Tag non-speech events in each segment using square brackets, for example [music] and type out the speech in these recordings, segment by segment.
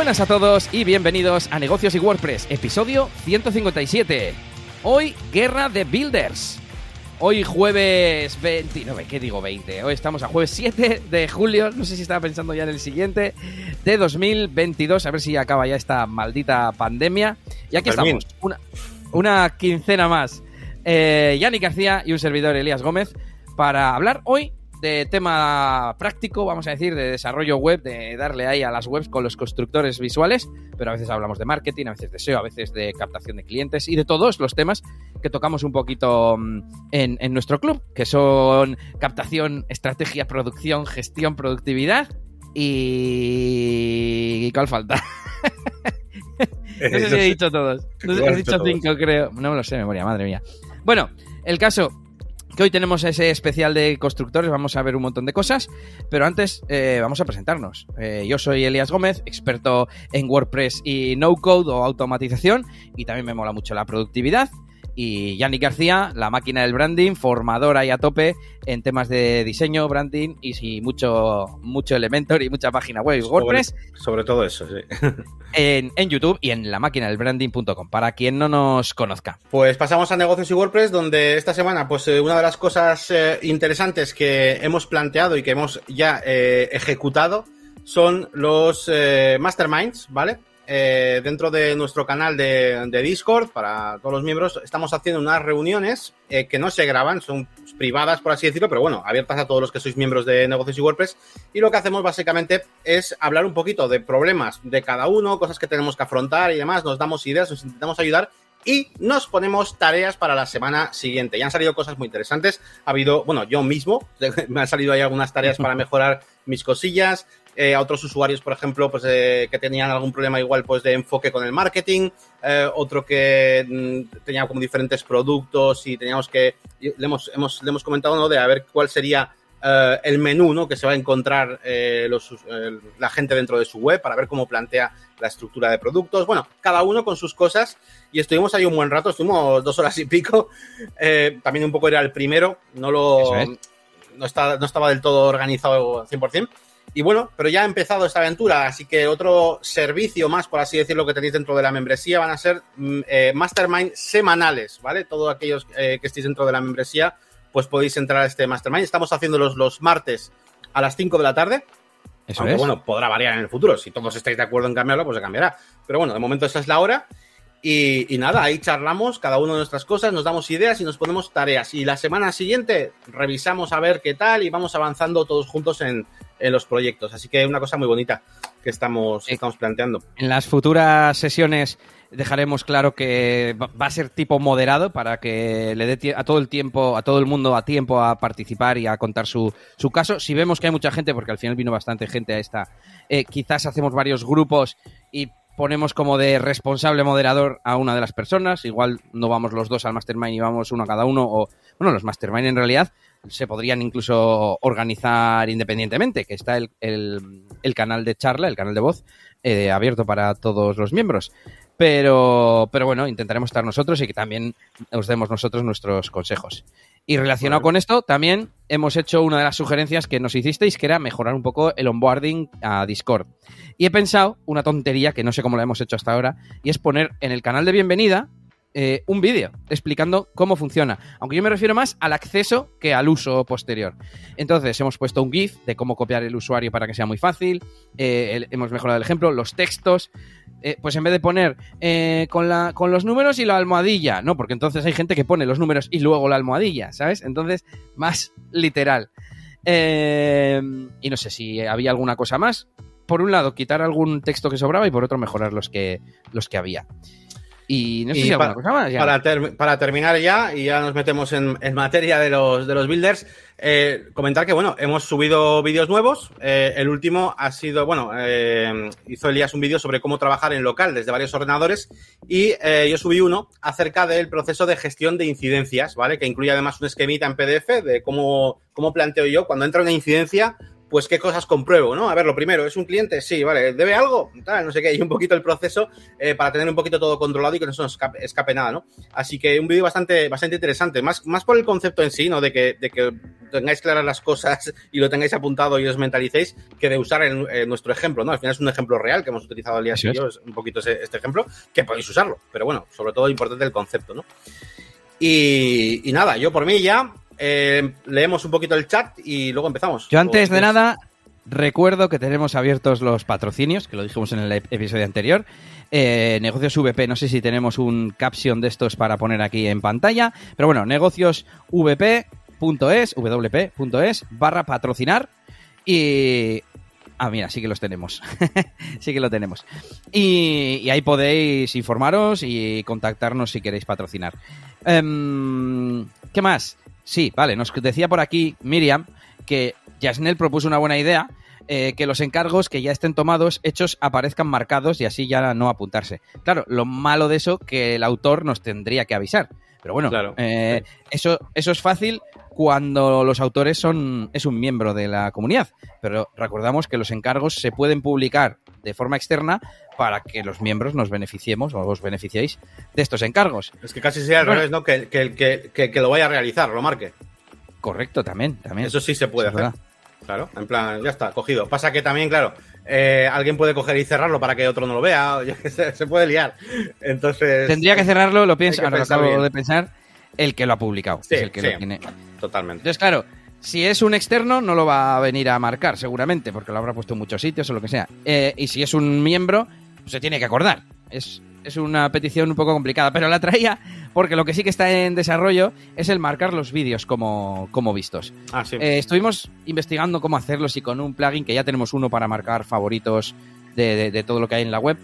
Buenas a todos y bienvenidos a Negocios y WordPress, episodio 157. Hoy, Guerra de Builders. Hoy jueves 29, ¿qué digo 20? Hoy estamos a jueves 7 de julio, no sé si estaba pensando ya en el siguiente, de 2022, a ver si acaba ya esta maldita pandemia. Y aquí estamos, una, una quincena más. Eh, Yannick García y un servidor Elías Gómez para hablar hoy de tema práctico, vamos a decir, de desarrollo web, de darle ahí a las webs con los constructores visuales, pero a veces hablamos de marketing, a veces de SEO, a veces de captación de clientes y de todos los temas que tocamos un poquito mm, en, en nuestro club, que son captación, estrategia, producción, gestión, productividad y... ¿Cuál falta? [laughs] no sé si he dicho todos. No sé, he dicho cinco, creo. No me lo sé de memoria, madre mía. Bueno, el caso hoy tenemos ese especial de constructores, vamos a ver un montón de cosas, pero antes eh, vamos a presentarnos. Eh, yo soy Elias Gómez, experto en WordPress y no code o automatización, y también me mola mucho la productividad y Yannick García, la máquina del branding, formadora y a tope en temas de diseño, branding y sí, mucho, mucho Elementor y mucha página web WordPress. Sobre, todo eso, sí. [laughs] En, en, YouTube y en la máquina del branding.com, para quien no nos conozca. Pues pasamos a negocios y WordPress, donde esta semana, pues eh, una de las cosas eh, interesantes que hemos planteado y que hemos ya eh, ejecutado son los eh, masterminds, ¿vale? Eh, dentro de nuestro canal de, Discord, para todos los miembros, estamos haciendo unas reuniones eh, que no se graban, son privadas, por así decirlo, pero bueno, abiertas a todos los que sois miembros de Negocios y WordPress. Y lo que hacemos básicamente es hablar un poquito de problemas de cada uno, cosas que tenemos que afrontar y demás, nos damos ideas, nos intentamos ayudar y nos ponemos tareas para la semana siguiente. Ya han salido cosas muy interesantes. Ha habido, bueno, yo mismo, [laughs] me han salido ahí algunas tareas para mejorar mis cosillas eh, a otros usuarios, por ejemplo, pues eh, que tenían algún problema igual pues de enfoque con el marketing, eh, otro que mm, tenía como diferentes productos y teníamos que, le hemos, hemos, le hemos comentado, ¿no? De a ver cuál sería eh, el menú, ¿no? Que se va a encontrar los, la gente dentro de su web para ver cómo plantea la estructura de productos. Bueno, cada uno con sus cosas y estuvimos ahí un buen rato, estuvimos dos horas y pico. [laughs] también un poco era el primero, no lo... No, está, no estaba del todo organizado 100%. Y bueno, pero ya ha empezado esta aventura, así que otro servicio más, por así decirlo, que tenéis dentro de la membresía van a ser eh, mastermind semanales, ¿vale? Todos aquellos eh, que estéis dentro de la membresía, pues podéis entrar a este mastermind. Estamos haciéndolos los martes a las 5 de la tarde. Eso Aunque, es. bueno, podrá variar en el futuro. Si todos estáis de acuerdo en cambiarlo, pues se cambiará. Pero bueno, de momento esa es la hora. Y, y, nada, ahí charlamos cada uno de nuestras cosas, nos damos ideas y nos ponemos tareas. Y la semana siguiente revisamos a ver qué tal y vamos avanzando todos juntos en, en los proyectos. Así que una cosa muy bonita que estamos, que estamos planteando. En las futuras sesiones dejaremos claro que va a ser tipo moderado para que le dé a todo el tiempo, a todo el mundo a tiempo a participar y a contar su, su caso. Si vemos que hay mucha gente, porque al final vino bastante gente a esta, eh, quizás hacemos varios grupos y ponemos como de responsable moderador a una de las personas. Igual no vamos los dos al mastermind y vamos uno a cada uno. O, bueno, los mastermind en realidad se podrían incluso organizar independientemente, que está el, el, canal de charla, el canal de voz, eh, abierto para todos los miembros. Pero, pero bueno, intentaremos estar nosotros y que también os demos nosotros nuestros consejos. Y relacionado con esto, también hemos hecho una de las sugerencias que nos hicisteis, que era mejorar un poco el onboarding a Discord. Y he pensado una tontería que no sé cómo la hemos hecho hasta ahora, y es poner en el canal de bienvenida eh, un vídeo explicando cómo funciona. Aunque yo me refiero más al acceso que al uso posterior. Entonces, hemos puesto un GIF de cómo copiar el usuario para que sea muy fácil. Eh, el, hemos mejorado el ejemplo, los textos. Eh, pues en vez de poner eh, con, la, con los números y la almohadilla, no, porque entonces hay gente que pone los números y luego la almohadilla, ¿sabes? Entonces, más literal. Eh, y no sé si había alguna cosa más. Por un lado, quitar algún texto que sobraba y por otro, mejorar los que, los que había. Y no sé y si para, cosa más. Ya. Para, ter para, terminar ya, y ya nos metemos en, en materia de los, de los builders, eh, comentar que, bueno, hemos subido vídeos nuevos. Eh, el último ha sido, bueno, eh, hizo Elías un vídeo sobre cómo trabajar en local desde varios ordenadores y eh, yo subí uno acerca del proceso de gestión de incidencias, ¿vale? Que incluye además un esquemita en PDF de cómo, cómo planteo yo cuando entra una incidencia, pues qué cosas compruebo, ¿no? A ver, lo primero, ¿es un cliente? Sí, vale, ¿debe algo? Tal, no sé qué, y un poquito el proceso eh, para tener un poquito todo controlado y que no se nos escape, escape nada, ¿no? Así que un vídeo bastante, bastante interesante, más, más por el concepto en sí, ¿no? De que, de que tengáis claras las cosas y lo tengáis apuntado y os mentalicéis que de usar nuestro ejemplo, ¿no? Al final es un ejemplo real que hemos utilizado al día y yo, es un poquito este ejemplo, que podéis usarlo, pero bueno, sobre todo importante el concepto, ¿no? Y, nada, yo por mí ya eh, leemos un poquito el chat y luego empezamos. Yo antes de nada recuerdo que tenemos abiertos los patrocinios, que lo dijimos en el episodio anterior. Eh, negocios VP, no sé si tenemos un caption de estos para poner aquí en pantalla, pero bueno, negociosvp.es, wp.es, barra patrocinar y... Ah, mira, sí que los tenemos. [laughs] sí que lo tenemos. Y, ahí podéis informaros y contactarnos si queréis patrocinar. Em, ¿Qué más? Sí, vale, nos decía por aquí Miriam que Yasnel propuso una buena idea eh, que los encargos que ya estén tomados, hechos, aparezcan marcados y así ya no apuntarse. Claro, lo malo de eso que el autor nos tendría que avisar. Pero bueno, eh, eso, eso es fácil cuando los autores son es un miembro de la comunidad. Pero recordamos que los encargos se pueden publicar de forma externa para que los miembros nos beneficiemos o os beneficiéis de estos encargos. Es que casi sea al revés, ¿no? Que, que, que, que, lo vaya a realizar, lo marque. Correcto, también, también. Eso sí se puede hacer. Claro, en plan, ya está, cogido. Pasa que también, claro, eh, alguien puede coger y cerrarlo para que otro no lo vea, [laughs] se, se puede liar. Entonces. Tendría que cerrarlo, lo pienso, ahora lo acabo de pensar, el que lo ha publicado. es el que lo tiene. Totalmente. Entonces, claro, si es un externo, no lo va a venir a marcar, seguramente, porque lo habrá puesto en muchos sitios o lo que sea. Eh, y si es un miembro, pues se tiene que acordar. Es, es una petición un poco complicada, pero la traía porque lo que sí que está en desarrollo es el marcar los vídeos como, como vistos. Ah, sí. Eh, estuvimos investigando cómo hacerlos y con un plugin que ya tenemos uno para marcar favoritos de, todo lo que hay en la web.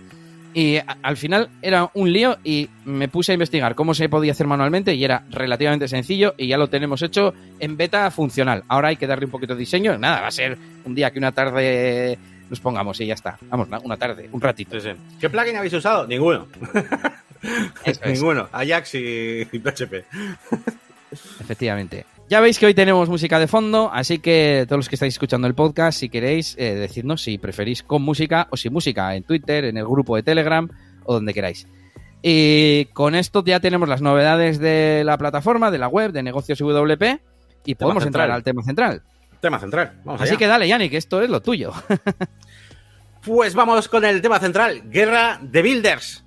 Y al final era un lío y me puse a investigar cómo se podía hacer manualmente y era relativamente sencillo y ya lo tenemos hecho en beta funcional. Ahora hay que darle un poquito de diseño. Nada, va a ser un día que una tarde nos pongamos y ya está. Vamos, una tarde, un ratito. ¿Qué plugin habéis usado? Ninguno. [laughs] Ninguno. Ajax y, PHP. Efectivamente. Ya veis que hoy tenemos música de fondo, así que todos los que estáis escuchando el podcast, si queréis, eh, decidnos si preferís con música o sin música, en Twitter, en el grupo de Telegram o donde queráis. Y con esto ya tenemos las novedades de la plataforma, de la web, de negocios WP, y podemos entrar al tema central. Tema central. Así que dale, Yannick, esto es lo tuyo. [laughs] pues vamos con el tema central, Guerra de Builders.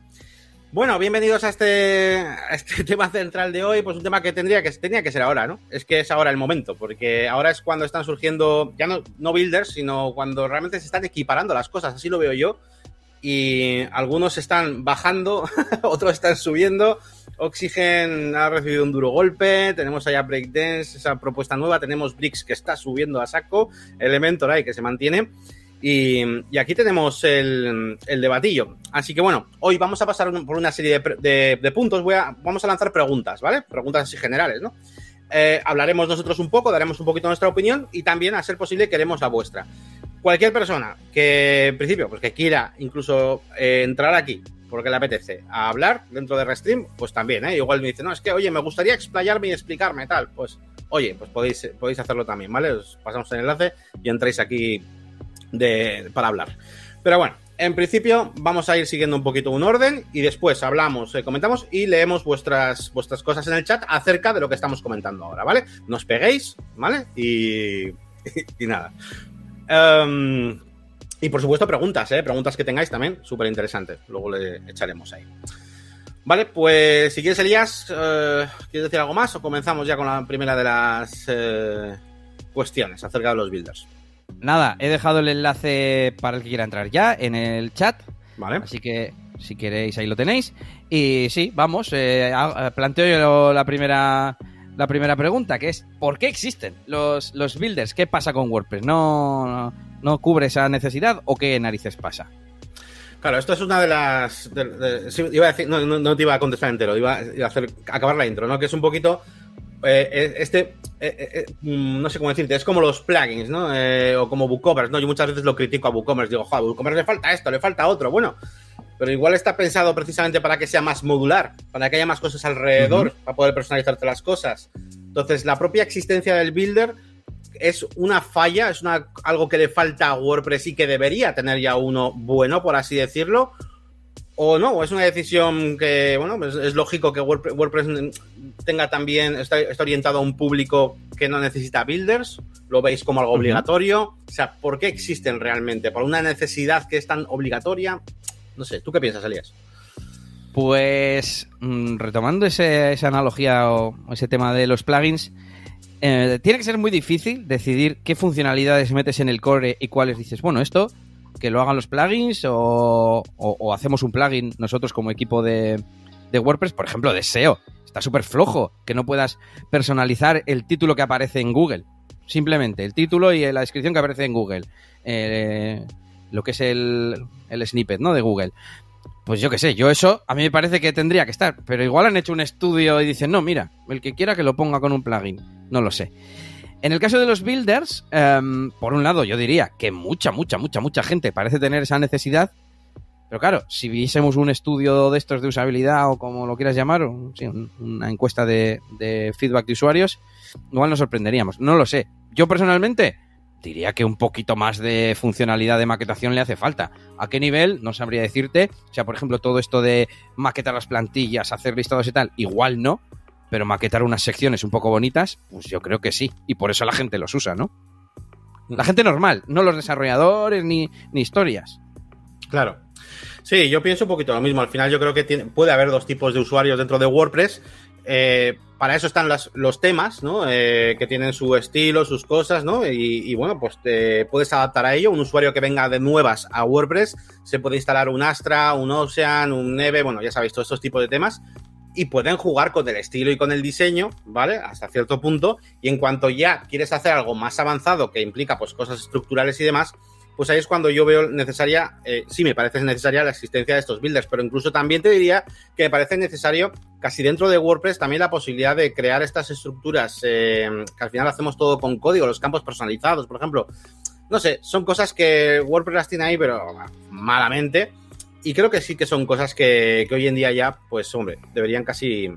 Bueno, bienvenidos a este, este [laughs] tema central de hoy, pues un tema que tendría que tenía que ser ahora, ¿no? Es que es ahora el momento, porque ahora es cuando están surgiendo, ya no, no builders, sino cuando realmente se están equiparando las cosas, así lo veo yo. Y algunos están bajando, [laughs] otros están subiendo. Oxygen ha recibido un duro golpe. Tenemos allá Breakdance, esa propuesta nueva. Tenemos Bricks que está subiendo a saco. Elementor ahí que se mantiene. Y, aquí tenemos el, debatillo. Así que bueno, hoy vamos a pasar por una serie de, puntos. Vamos a lanzar preguntas, ¿vale? Preguntas así generales, ¿no? Eh, hablaremos nosotros un poco, daremos un poquito nuestra opinión y también, a ser posible, queremos la vuestra. Cualquier persona que, en principio, pues que quiera incluso eh, entrar aquí porque le apetece a hablar dentro de Restream, pues también, ¿eh? Igual me dice, no, es que, oye, me gustaría explayarme y explicarme tal. Pues, oye, pues podéis, podéis hacerlo también, ¿vale? Os pasamos el enlace y entráis aquí de, para hablar. Pero bueno, en principio vamos a ir siguiendo un poquito un orden y después hablamos, eh, comentamos y leemos vuestras, vuestras cosas en el chat acerca de lo que estamos comentando ahora, ¿vale? Nos peguéis, ¿vale? Y, [laughs] y, nada. Em, y por supuesto preguntas, ¿eh? Preguntas que tengáis también, súper interesantes. Luego le echaremos ahí. Vale, pues si quieres, Elías, eh, ¿quieres decir algo más o comenzamos ya con la primera de las eh, cuestiones acerca de los builders? Nada, he dejado el enlace para el que quiera entrar ya en el chat. Vale. Así que si queréis ahí lo tenéis. Y sí, vamos, eh, planteo yo la primera, la primera pregunta, que es ¿por qué existen los, los builders? ¿Qué pasa con WordPress? ¿No, no, cubre esa necesidad o qué narices pasa? Claro, esto es una de las. iba a decir, no, no, te iba a contestar entero, iba a hacer acabar la intro, ¿no? Que es un poquito eh, eh, este, eh, mm, no sé cómo decirte, es como los plugins, ¿no? o como WooCommerce, ¿no? Yo muchas veces lo critico a WooCommerce, digo, joder, a WooCommerce le falta esto, le falta otro, bueno, pero igual está pensado precisamente para que sea más modular, para que haya más cosas alrededor, para poder personalizarte las cosas. Entonces, la propia existencia del builder es una falla, es una, algo que le falta a WordPress y que debería tener ya uno bueno, por así decirlo, o no, es una decisión que, bueno, pues es lógico que WordPress tenga también, está, orientado a un público que no necesita builders? ¿Lo veis como algo obligatorio? O sea, ¿por qué existen realmente? ¿Por una necesidad que es tan obligatoria? No sé, ¿tú qué piensas, Elías? Pues mm, retomando esa analogía o ese tema de los plugins, eh, tiene que ser muy difícil decidir qué funcionalidades metes en el core y cuáles dices, bueno, esto que lo hagan los plugins o, hacemos un plugin nosotros como equipo de, WordPress, por ejemplo, de SEO. Está súper flojo que no puedas personalizar el título que aparece en Google. Simplemente el título y la descripción que aparece en Google. Eh, lo que es el, el snippet, ¿no? De Google. Pues yo qué sé, yo eso a mí me parece que tendría que estar, pero igual han hecho un estudio y dicen, no, mira, el que quiera que lo ponga con un plugin, no lo sé. En el caso de los builders, em, por un lado yo diría que mucha, mucha, mucha, mucha gente parece tener esa necesidad, pero claro, si viésemos un estudio de estos de usabilidad o como lo quieras llamar, una encuesta de, de feedback de usuarios, igual nos sorprenderíamos. No lo sé. Yo personalmente diría que un poquito más de funcionalidad de maquetación le hace falta. ¿A qué nivel? No sabría decirte. O sea, por ejemplo, todo esto de maquetar las plantillas, hacer listados y tal, igual no. Pero maquetar unas secciones un poco bonitas, pues yo creo que sí. Y por eso la gente los usa, ¿no? La gente normal, no los desarrolladores ni, ni historias. Claro. Sí, yo pienso un poquito lo mismo. Al final yo creo que puede haber dos tipos de usuarios dentro de WordPress. Eh, para eso están los temas, ¿no? Eh, que tienen su estilo, sus cosas, ¿no? Y, bueno, pues te puedes adaptar a ello. Un usuario que venga de nuevas a WordPress se puede instalar un Astra, un Ocean, un Neve, bueno, ya sabéis, todos estos tipos de temas. Y pueden jugar con el estilo y con el diseño, ¿vale? Hasta cierto punto. Y en cuanto ya quieres hacer algo más avanzado que implica pues cosas estructurales y demás, pues ahí es cuando yo veo necesaria, eh, sí me parece necesaria la existencia de estos builders, pero incluso también te diría que me parece necesario casi dentro de WordPress también la posibilidad de crear estas estructuras eh, que al final hacemos todo con código, los campos personalizados, por ejemplo. No sé, son cosas que WordPress las tiene ahí, pero malamente. Y creo que sí que son cosas que, hoy en día ya, pues hombre, deberían casi,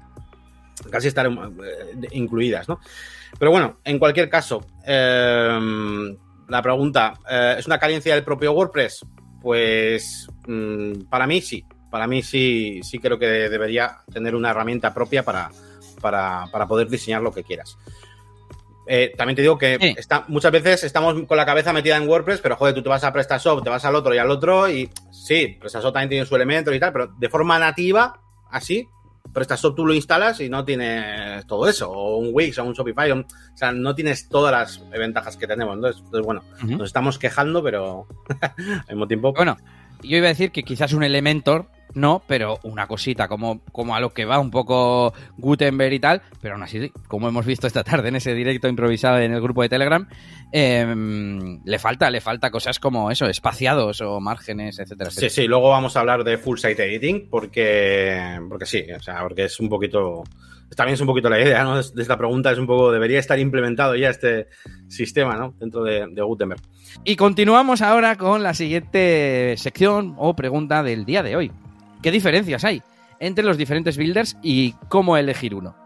casi estar eh, incluidas, ¿no? Pero bueno, en cualquier caso, eh, la pregunta, eh, ¿es una carencia del propio WordPress? Pues mm, para mí sí, para mí sí, sí creo que debería tener una herramienta propia para, para, poder diseñar lo que quieras. Eh, también te digo que está, muchas veces estamos con la cabeza metida en WordPress, pero joder, tú te vas a PrestaShop, te vas al otro y al otro, y sí, PrestaShop también tiene su elemento y tal, pero de forma nativa, así, PrestaShop tú lo instalas y no tienes todo eso, o un Wix o un Shopify, o, sea, no tienes todas las ventajas que tenemos. Entonces, bueno, nos estamos quejando, pero [laughs] al mismo tiempo. Bueno, yo iba a decir que quizás un Elementor no, pero una cosita como, como a lo que va un poco Gutenberg y tal, pero aún así, como hemos visto esta tarde en ese directo improvisado en el grupo de Telegram, em, le falta, le falta cosas como eso, espaciados o márgenes, etcétera, Sí, sí, luego vamos a hablar de full site editing porque, porque sí, o sea, porque es un poquito, también es un poquito la idea, ¿no? De esta pregunta es un poco, debería estar implementado ya este sistema, ¿no? Dentro de, de Gutenberg. Y continuamos ahora con la siguiente sección o pregunta del día de hoy. ¿Qué diferencias hay entre los diferentes builders y cómo elegir uno?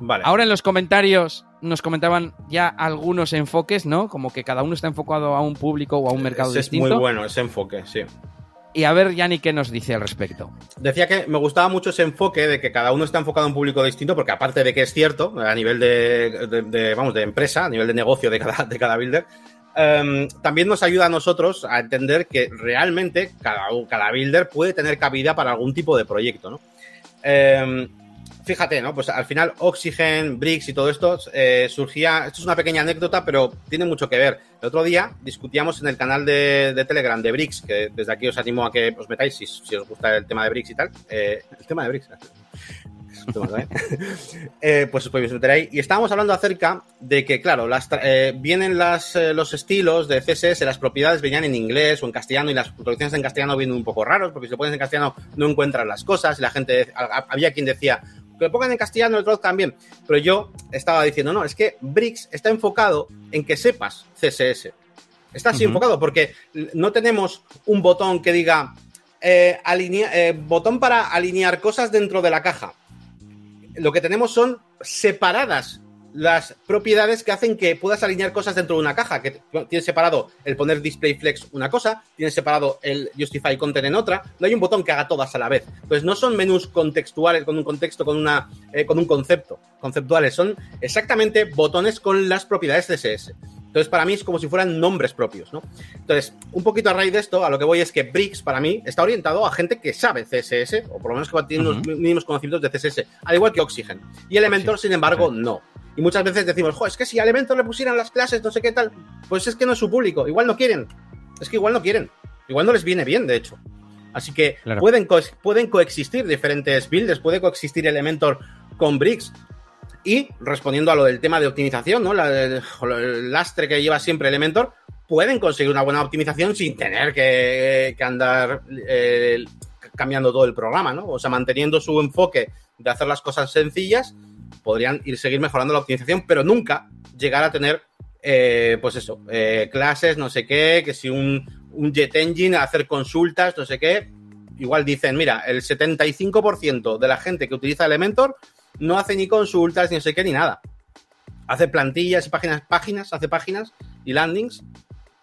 Vale. Ahora en los comentarios nos comentaban ya algunos enfoques, ¿no? Como que cada uno está enfocado a un público o a un mercado distinto. Es muy bueno ese enfoque, sí. Y a ver, Yanni, ¿qué nos dice al respecto? Decía que me gustaba mucho ese enfoque de que cada uno está enfocado a un público distinto, porque aparte de que es cierto, a nivel de, vamos, de empresa, a nivel de negocio de cada, de cada builder, Em, también nos ayuda a nosotros a entender que realmente cada, cada builder puede tener cabida para algún tipo de proyecto, ¿no? Em, fíjate, ¿no? Pues al final Oxygen, Bricks y todo esto eh, surgía, esto es una pequeña anécdota, pero tiene mucho que ver. El otro día discutíamos en el canal de, Telegram de Bricks, que desde aquí os animo a que os metáis si, os gusta el tema de Bricks y tal. Eh, el tema de Bricks. [laughs] Eh, pues os podéis meter ahí. Y estábamos hablando acerca de que, claro, las, eh, vienen las, eh, los estilos de CSS, las propiedades venían en inglés o en castellano y las traducciones en castellano vienen un poco raros, porque si lo pones en castellano no encuentran las cosas y la gente, había quien decía, que lo pongan en castellano, lo traduzcan bien. Pero yo estaba diciendo, no, es que Bricks está enfocado en que sepas CSS. Está así enfocado porque no tenemos un botón que diga botón para alinear cosas dentro de la caja lo que tenemos son separadas las propiedades que hacen que puedas alinear cosas dentro de una caja, que tienes separado el poner display flex una cosa, tienes separado el justify content en otra, no hay un botón que haga todas a la vez. Pues no son menús contextuales con un contexto, con una eh, con un concepto, conceptuales, son exactamente botones con las propiedades CSS. Entonces, para mí es como si fueran nombres propios, ¿no? Entonces, un poquito a raíz de esto, a lo que voy es que Bricks, para mí, está orientado a gente que sabe CSS, o por lo menos que tiene unos mínimos conocimientos de CSS, al igual que Oxygen. Y Elementor, sin embargo, no. Y muchas veces decimos, jo, es que si a Elementor le pusieran las clases, no sé qué tal, pues es que no es su público, igual no quieren. Es que igual no quieren. Igual no les viene bien, de hecho. Así que pueden, pueden coexistir diferentes builds, puede coexistir Elementor con Bricks. Y respondiendo a lo del tema de optimización, ¿no? el, lastre que lleva siempre Elementor, pueden conseguir una buena optimización sin tener que, andar eh, cambiando todo el programa, ¿no? O sea, manteniendo su enfoque de hacer las cosas sencillas, podrían ir seguir mejorando la optimización, pero nunca llegar a tener, eh, pues eso, eh, clases, no sé qué, que si un, un jet engine, hacer consultas, no sé qué. Igual dicen, mira, el 75% de la gente que utiliza Elementor no hace ni consultas, ni no sé qué, ni nada. Hace plantillas y páginas, páginas, hace páginas y landings.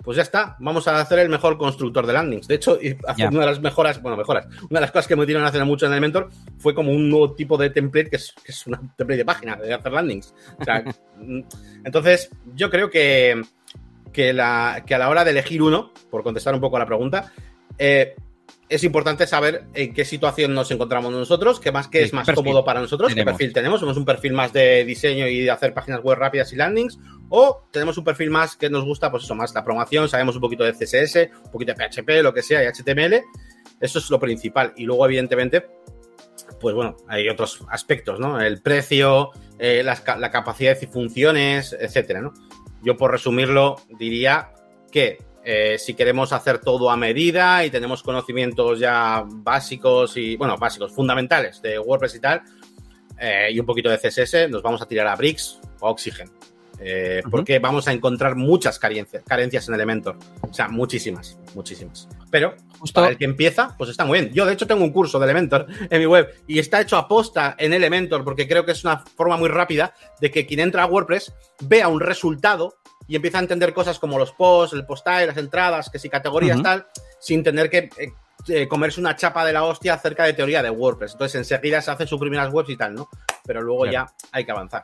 Pues ya está, vamos a hacer el mejor constructor de landings. De hecho, una de las mejoras, bueno, mejoras, una de las cosas que me dieron a hacer mucho en Elementor fue como un nuevo tipo de template que es, que es una template de página, de hacer landings. [laughs] Entonces, yo creo que, que, la, que a la hora de elegir uno, por contestar un poco a la pregunta, eh, es importante saber en qué situación nos encontramos nosotros, qué más que es más cómodo para nosotros, qué perfil tenemos. Somos un perfil más de diseño y de hacer páginas web rápidas y landings, o tenemos un perfil más que nos gusta, pues eso, más la promoción, sabemos un poquito de CSS, un poquito de PHP, lo que sea, y HTML. Eso es lo principal. Y luego, evidentemente, pues bueno, hay otros aspectos, ¿no? El precio, eh, la, la capacidad y funciones, etcétera, ¿no? Yo, por resumirlo, diría que eh, si queremos hacer todo a medida y tenemos conocimientos ya básicos y, bueno, básicos, fundamentales de WordPress y tal, eh, y un poquito de CSS, nos vamos a tirar a Bricks o Oxygen. Eh, porque vamos a encontrar muchas carencias, carencias en Elementor. O sea, muchísimas, muchísimas. Pero para el que empieza, pues está muy bien. Yo, de hecho, tengo un curso de Elementor [laughs] en mi web y está hecho a posta en Elementor porque creo que es una forma muy rápida de que quien entra a WordPress vea un resultado y empieza a entender cosas como los posts, el postal, las entradas, que si categorías tal, sin tener que eh, eh, comerse una chapa de la hostia acerca de teoría de WordPress. Entonces enseguida se hace sus primeras webs y tal, ¿no? Pero luego ya hay que avanzar.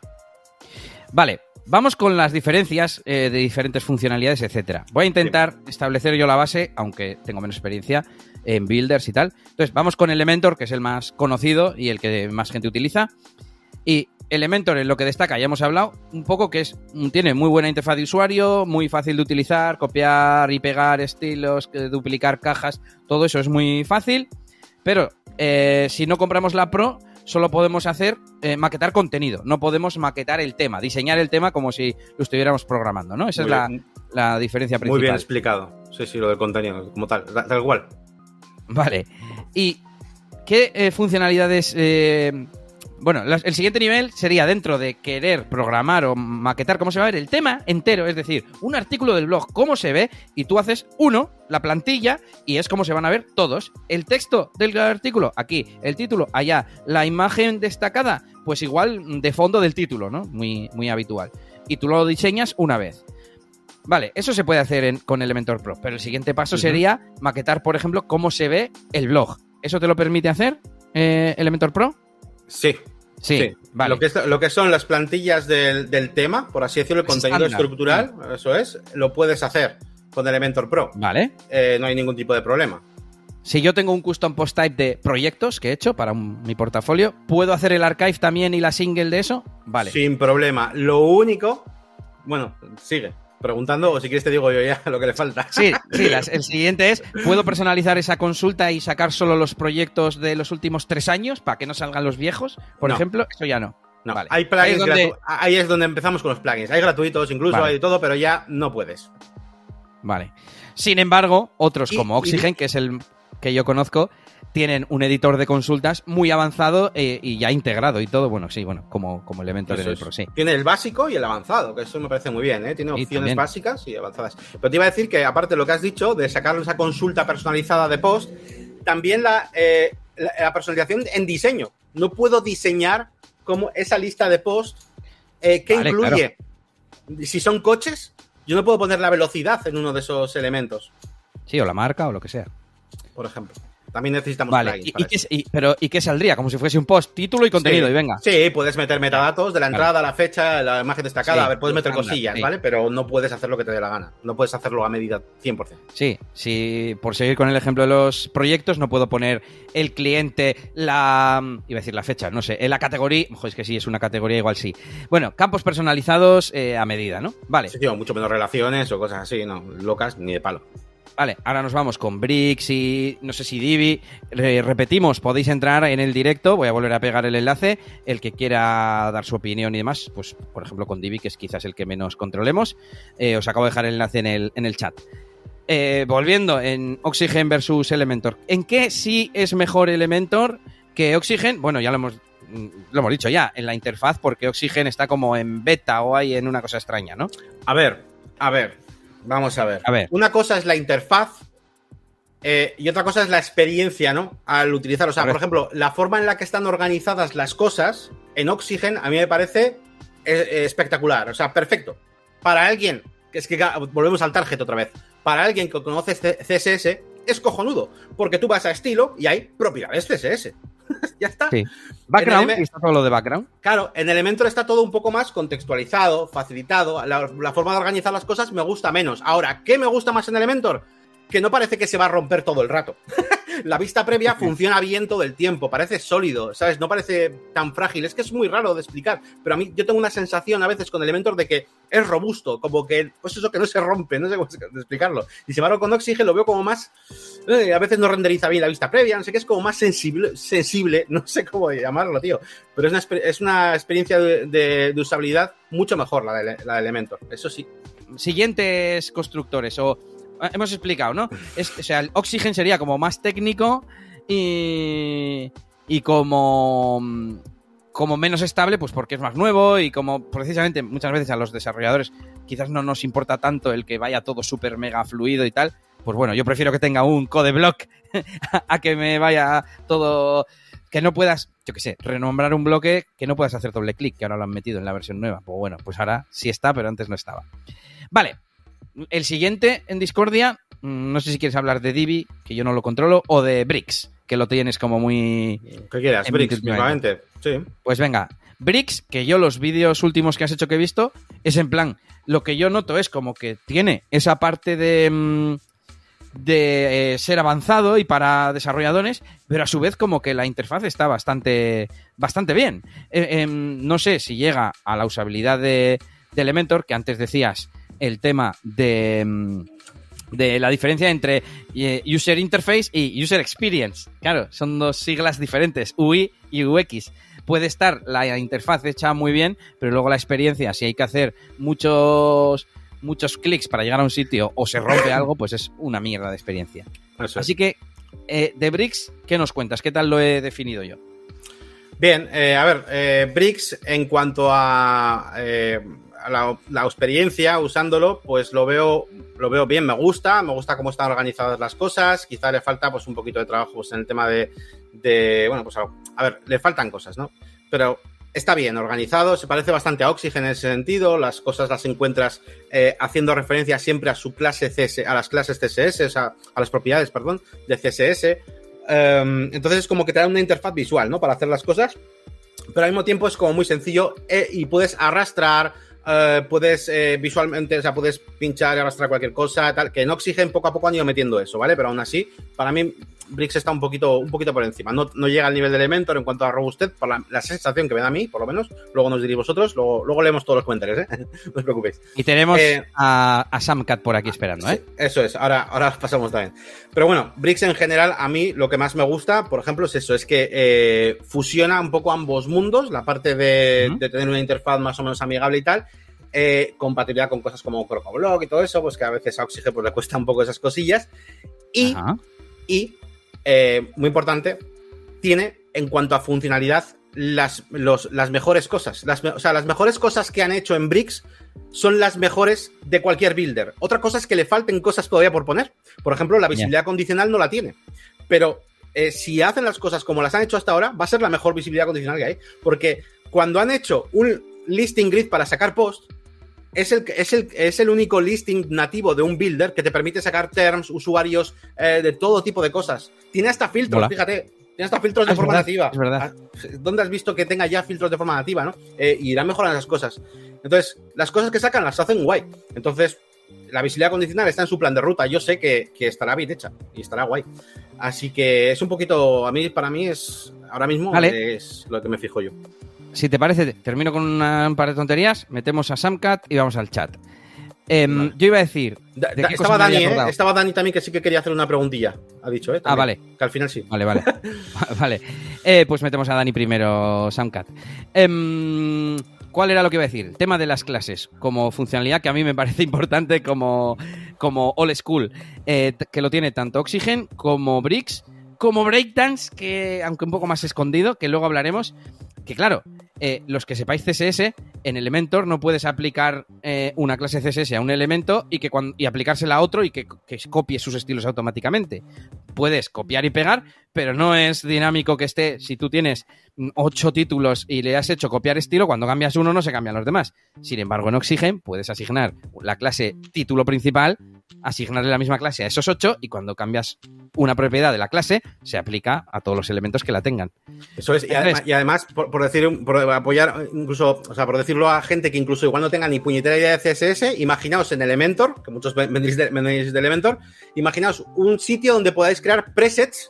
Vale, Vamos con las diferencias eh, de diferentes funcionalidades, etcétera. Voy a intentar establecer yo la base, aunque tengo menos experiencia en builders y tal. Entonces, vamos con Elementor, que es el más conocido y el que más gente utiliza. Y Elementor en lo que destaca, ya hemos hablado, un poco que es tiene muy buena interfaz de usuario, muy fácil de utilizar, copiar y pegar estilos, duplicar cajas, todo eso es muy fácil, pero eh, si no compramos la Pro, solo podemos hacer eh, maquetar contenido, no podemos maquetar el tema, diseñar el tema como si lo estuviéramos programando, ¿no? Esa es la, diferencia principal. Muy bien explicado, sí, sí, lo del contenido, como tal, tal cual. Vale, ¿y qué eh, funcionalidades bueno, el siguiente nivel sería dentro de querer programar o maquetar cómo se va a ver el tema entero, es decir, un artículo del blog, cómo se ve, y tú haces uno, la plantilla, y es cómo se van a ver todos. El texto del artículo, aquí, el título, allá, la imagen destacada, pues igual de fondo del título, ¿no? Muy, muy habitual. Y tú lo diseñas una vez. Vale, eso se puede hacer con Elementor Pro, pero el siguiente paso sería maquetar, por ejemplo, cómo se ve el blog. ¿Eso te lo permite hacer eh, Elementor Pro? Sí. Sí, Vale. Lo, que lo que son las plantillas del, tema, por así decirlo, el contenido estructural, eso es, lo puedes hacer con Elementor Pro. Vale. Eh, no hay ningún tipo de problema. Si yo tengo un custom post type de proyectos que he hecho para mi portafolio, ¿puedo hacer el archive también y la single de eso? Vale. Sin problema. Lo único. Bueno, sigue preguntando o si quieres te digo yo ya [laughs] lo que le falta. Sí, sí, [laughs] el siguiente es, ¿puedo personalizar esa consulta y sacar solo los proyectos de los últimos tres años para que no salgan los viejos? Por ejemplo, eso ya no. No, hay plugins ahí es, donde... empezamos con los plugins. Hay gratuitos incluso, hay todo, pero ya no puedes. Vale. Sin embargo, otros como Oxygen, que es el que yo conozco, tienen un editor de consultas muy avanzado eh, y ya integrado y todo. Bueno, sí, bueno, como, como elemento del Pro, sí. Tiene el básico y el avanzado, que eso me parece muy bien, ¿eh? Tiene opciones básicas y avanzadas. Pero te iba a decir que, aparte de lo que has dicho, de sacar esa consulta personalizada de post, también eh, la, la, personalización en diseño. No puedo diseñar como esa lista de post eh, ¿qué incluye? Si son coches, yo no puedo poner la velocidad en uno de esos elementos. Sí, o la marca o lo que sea. Por ejemplo. También necesitamos vale. ¿Y, qué, pero, ¿Y qué saldría? Como si fuese un post, título y contenido, y venga. Sí, puedes meter metadatos de la entrada, la fecha, la imagen destacada, a ver, puedes meter cosillas, ¿vale? Pero no puedes hacer lo que te dé la gana. No puedes hacerlo a medida 100%. Sí, sí, por seguir con el ejemplo de los proyectos, no puedo poner el cliente, la. iba a decir la fecha, no sé, en la categoría. Ojo, es que sí, es una categoría, igual sí. Bueno, campos personalizados eh, a medida, ¿no? Vale. Sí, tío, mucho menos relaciones o cosas así, no, locas ni de palo. Vale, ahora nos vamos con Brix y no sé si Divi. repetimos, podéis entrar en el directo, voy a volver a pegar el enlace. El que quiera dar su opinión y demás, pues por ejemplo con Divi, que es quizás el que menos controlemos, eh, os acabo de dejar el enlace en el, en el chat. Eh, volviendo en Oxygen versus Elementor. ¿En qué sí es mejor Elementor que Oxygen? Bueno, ya lo hemos, lo hemos dicho ya, en la interfaz, porque Oxygen está como en beta o hay en una cosa extraña, ¿no? A ver, a ver, Vamos a ver. A ver. Una cosa es la interfaz eh, y otra cosa es la experiencia, ¿no? Al utilizar. O sea, por ejemplo, la forma en la que están organizadas las cosas en Oxygen a mí me parece eh, eh, espectacular. O sea, perfecto. Para alguien, que es que volvemos al target otra vez. Para alguien que conoce CSS, es cojonudo. Porque tú vas a estilo y hay propiedades CSS. [laughs] ya está. Sí. Background, está todo lo de background. Claro, en Elementor está todo un poco más contextualizado, facilitado. La, forma de organizar las cosas me gusta menos. Ahora, ¿qué me gusta más en Elementor? Que no parece que se va a romper todo el rato. [laughs] la vista previa funciona bien todo el tiempo, parece sólido, ¿sabes? No parece tan frágil. Es que es muy raro de explicar, pero a mí yo tengo una sensación a veces con Elementor de que es robusto, como que, pues eso que no se rompe, no sé cómo explicarlo. Y sin embargo, con Oxygen lo veo como más, eh, a veces no renderiza bien la vista previa, no sé qué, es como más sensible, sensible [laughs] no sé cómo llamarlo, tío. Pero es una, es una experiencia de, usabilidad mucho mejor la de, la de Elementor, eso sí. Siguientes constructores o hemos explicado, ¿no? Es, o sea, el Oxygen sería como más técnico y, y como, como menos estable, pues porque es más nuevo y como precisamente muchas veces a los desarrolladores quizás no nos importa tanto el que vaya todo súper mega fluido y tal. Pues bueno, yo prefiero que tenga un code block [laughs] a que me vaya todo que no puedas, yo qué sé, renombrar un bloque que no puedas hacer doble clic, que ahora lo han metido en la versión nueva. Pues bueno, pues ahora sí está, pero antes no estaba. Vale, el siguiente en Discordia, mm, no sé si quieres hablar de Divi, que yo no lo controlo, o de Brix, que lo tienes como muy... ¿Qué quieras? Brix, mismamente. Sí. Pues venga, Brix, que yo los vídeos últimos que has hecho que he visto, es en plan, lo que yo noto es como que tiene esa parte de... Mm, de eh, ser avanzado y para desarrolladores, pero a su vez como que la interfaz está bastante, bastante bien. Eh, em, no sé si llega a la usabilidad de, de Elementor, que antes decías el tema de, mm, de la diferencia entre eh, User Interface y User Experience. Claro, son dos siglas diferentes, UI y UX. Puede estar la interfaz hecha muy bien, pero luego la experiencia, si hay que hacer muchos muchos clics para llegar a un sitio o se rompe algo, pues es una mierda de experiencia. Así que, eh, de Bricks, ¿qué nos cuentas? ¿Qué tal lo he definido yo? Bien, eh, a ver, Bricks en cuanto a la, experiencia usándolo, pues lo veo, lo veo bien, me gusta, me gusta cómo están organizadas las cosas, quizá le falta pues un poquito de trabajo pues, en el tema de, bueno, pues a, ver, le faltan cosas, ¿no? Pero está bien organizado, se parece bastante a Oxygen en ese sentido, las cosas las encuentras eh, haciendo referencia siempre a su clase CS, a las clases CSS, a las propiedades, perdón, de CSS. Em, entonces es como que te da una interfaz visual, ¿no? Para hacer las cosas, pero al mismo tiempo es como muy sencillo eh, y puedes arrastrar, eh, puedes eh, visualmente, o sea, puedes pinchar y arrastrar cualquier cosa, tal, que en Oxygen poco a poco han ido metiendo eso, ¿vale? Pero aún así, para mí, Brix está un poquito, un poquito por encima. No, llega al nivel de Elementor en cuanto a robustez, por la, sensación que me da a mí, por lo menos. Luego nos diréis vosotros, luego, luego leemos todos los comentarios, ¿eh? [laughs] no os preocupéis. Y tenemos eh, a, a, Samcat por aquí esperando, ¿eh? eso es, ahora, ahora pasamos también. Pero bueno, Brix en general, a mí lo que más me gusta, por ejemplo, es eso, es que fusiona un poco ambos mundos, la parte de, de tener una interfaz más o menos amigable y tal, eh, compatibilidad con cosas como CrocoBlock y todo eso, pues que a veces a Oxygen pues, le cuesta un poco esas cosillas. Y, y eh, muy importante, tiene en cuanto a funcionalidad las, las mejores cosas. Las, o sea, las mejores cosas que han hecho en Bricks son las mejores de cualquier builder. Otra cosa es que le falten cosas todavía por poner. Por ejemplo, la visibilidad condicional no la tiene. Pero eh, si hacen las cosas como las han hecho hasta ahora, va a ser la mejor visibilidad condicional que hay. Porque cuando han hecho un, listing grid para sacar post, es el, es, el, es el único listing nativo de un builder que te permite sacar terms, usuarios, eh, de todo tipo de cosas. Tiene hasta filtros, Mola. fíjate. Tiene hasta filtros Ah, de forma verdad, nativa. es verdad. Ah, ¿Dónde has visto que tenga ya filtros de forma nativa, no? Eh, y irán mejorando las cosas. Entonces, las cosas que sacan las hacen guay. Entonces, la visibilidad condicional está en su plan de ruta. Yo sé que, que estará bien hecha y estará guay. Así que es un poquito, a mí, para mí es, ahora mismo Vale. es lo que me fijo yo. Si te parece, termino con una- un par de tonterías, metemos a Samcat y vamos al chat. Em, Vale. Yo iba a decir. Da- ¿de da- qué estaba Dani, ¿eh? Estaba Dani también que sí que quería hacer una preguntilla. Ha dicho, ¿eh? Ah, vale. Que al final sí. Vale, vale. [laughs] [laughs] vale. Eh, pues metemos a Dani primero, Samcat. Em, ¿Cuál era lo que iba a decir? El tema de las clases como funcionalidad que a mí me parece [laughs] importante como, como old school, eh, que lo tiene tanto Oxygen como Bricks, como Breakdance, que aunque un poco más escondido, que luego hablaremos, que claro, eh, los que sepáis CSS, en Elementor no puedes aplicar eh, una clase CSS a un elemento y, que cuan- y aplicársela a otro y que, que copie sus estilos automáticamente. Puedes copiar y pegar, pero no es dinámico que esté, si tú tienes ocho títulos y le has hecho copiar estilo, cuando cambias uno no se cambian los demás. Sin embargo, en Oxygen puedes asignar la clase título principal, asignarle la misma clase a esos ocho y cuando cambias una propiedad de la clase, se aplica a todos los elementos que la tengan. Eso es. Y, además, y además, por, por decir, por apoyar, incluso, o sea, por decirlo a gente que incluso igual no tenga ni puñetera idea de CSS, imaginaos en Elementor, que muchos ven- vendéis de, vendéis de Elementor, imaginaos un sitio donde podáis crear presets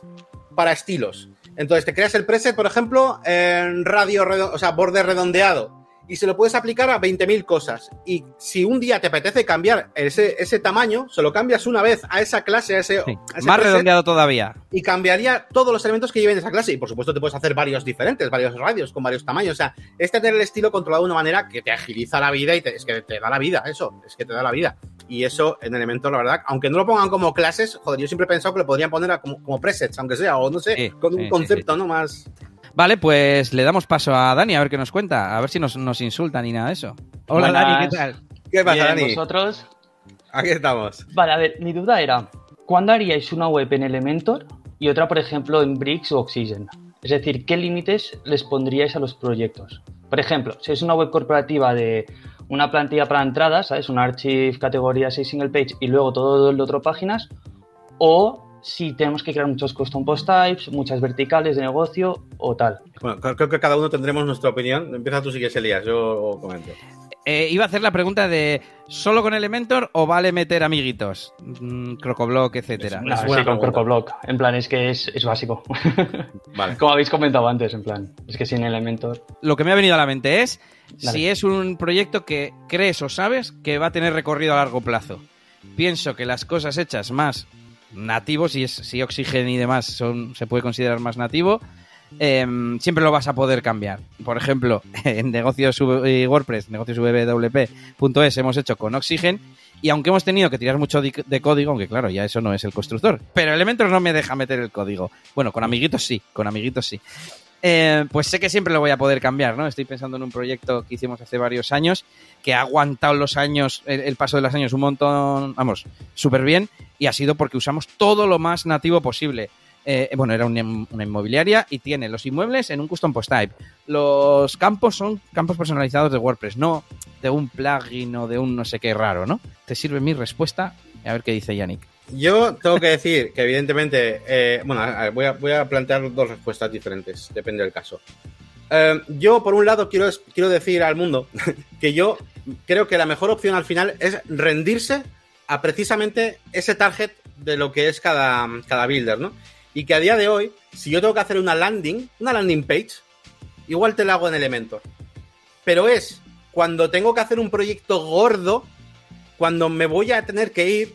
para estilos. Entonces, te creas el preset, por ejemplo, en radio, o sea, borde redondeado. Y se lo puedes aplicar a 20.000 cosas. Y si un día te apetece cambiar ese, ese tamaño, se lo cambias una vez a esa clase, a ese, Sí. a ese Más preset, redondeado todavía. y cambiaría todos los elementos que lleven esa clase. Y por supuesto te puedes hacer varios diferentes, varios radios con varios tamaños. O sea, es tener el estilo controlado de una manera que te agiliza la vida y te- es que te da la vida, eso, es que te da la vida. Y eso en Elementor, la verdad, aunque no lo pongan como clases, joder, yo siempre he pensado que lo podrían poner a como, como presets, aunque sea, o no sé, Sí, con sí, un sí, concepto, ¿no? Más. Vale, pues le damos paso a Dani a ver qué nos cuenta, a ver si nos, nos insulta ni nada de eso. Hola Buenas. Dani, ¿qué tal? ¿Qué pasa, Bien, Dani? vosotros. Aquí estamos. Vale, a ver, mi duda era, ¿cuándo haríais una web en Elementor y otra, por ejemplo, en Bricks o Oxygen? Es decir, ¿qué límites les pondríais a los proyectos? Por ejemplo, si es una web corporativa de una plantilla para entradas, ¿sabes? Un archive, categoría 6 single page y luego todo el otro páginas, o si tenemos que crear muchos custom post types, muchas verticales de negocio o tal. Bueno, creo que cada uno tendremos nuestra opinión. Empieza tú si quieres, Elías, yo comento. Eh, iba a hacer la pregunta de ¿solo con Elementor o vale meter amiguitos? Mm, Crocoblock, etcétera. No, sí, con. CorpoBlock. En plan, es que es, es básico. Vale. [laughs] Como habéis comentado antes, en plan. Es que sin Elementor. Lo que me ha venido a la mente es Si es un proyecto que crees o sabes que va a tener recorrido a largo plazo. Pienso que las cosas hechas más nativos, si es si Oxygen y demás son, se puede considerar más nativo, em, siempre lo vas a poder cambiar. Por ejemplo, [laughs] en negocios eh, WordPress, negocios www.es hemos hecho con Oxygen y aunque hemos tenido que tirar mucho de código, aunque claro, ya eso no es el constructor, pero Elementor no me deja meter el código. Bueno, con amiguitos sí, con amiguitos sí. Eh, pues sé que siempre lo voy a poder cambiar, ¿no? Estoy pensando en un proyecto que hicimos hace varios años, que ha aguantado los años, el, paso de los años un montón, vamos, súper bien, y ha sido porque usamos todo lo más nativo posible. Eh, bueno, era una, una inmobiliaria y tiene los inmuebles en un custom post type. Los campos son campos personalizados de WordPress, no de un plugin o de un no sé qué raro, ¿no? Te sirve mi respuesta, a ver qué dice Yannick. Yo tengo que decir que evidentemente, eh, bueno, voy a, voy a plantear dos respuestas diferentes, depende del caso. Eh, yo, por un lado, quiero, quiero decir al mundo [laughs] que yo creo que la mejor opción al final es rendirse a precisamente ese target de lo que es cada, cada builder, ¿no? Y que a día de hoy, si yo tengo que hacer una landing, una landing page, igual te la hago en Elementor. Pero es cuando tengo que hacer un proyecto gordo, cuando me voy a tener que ir,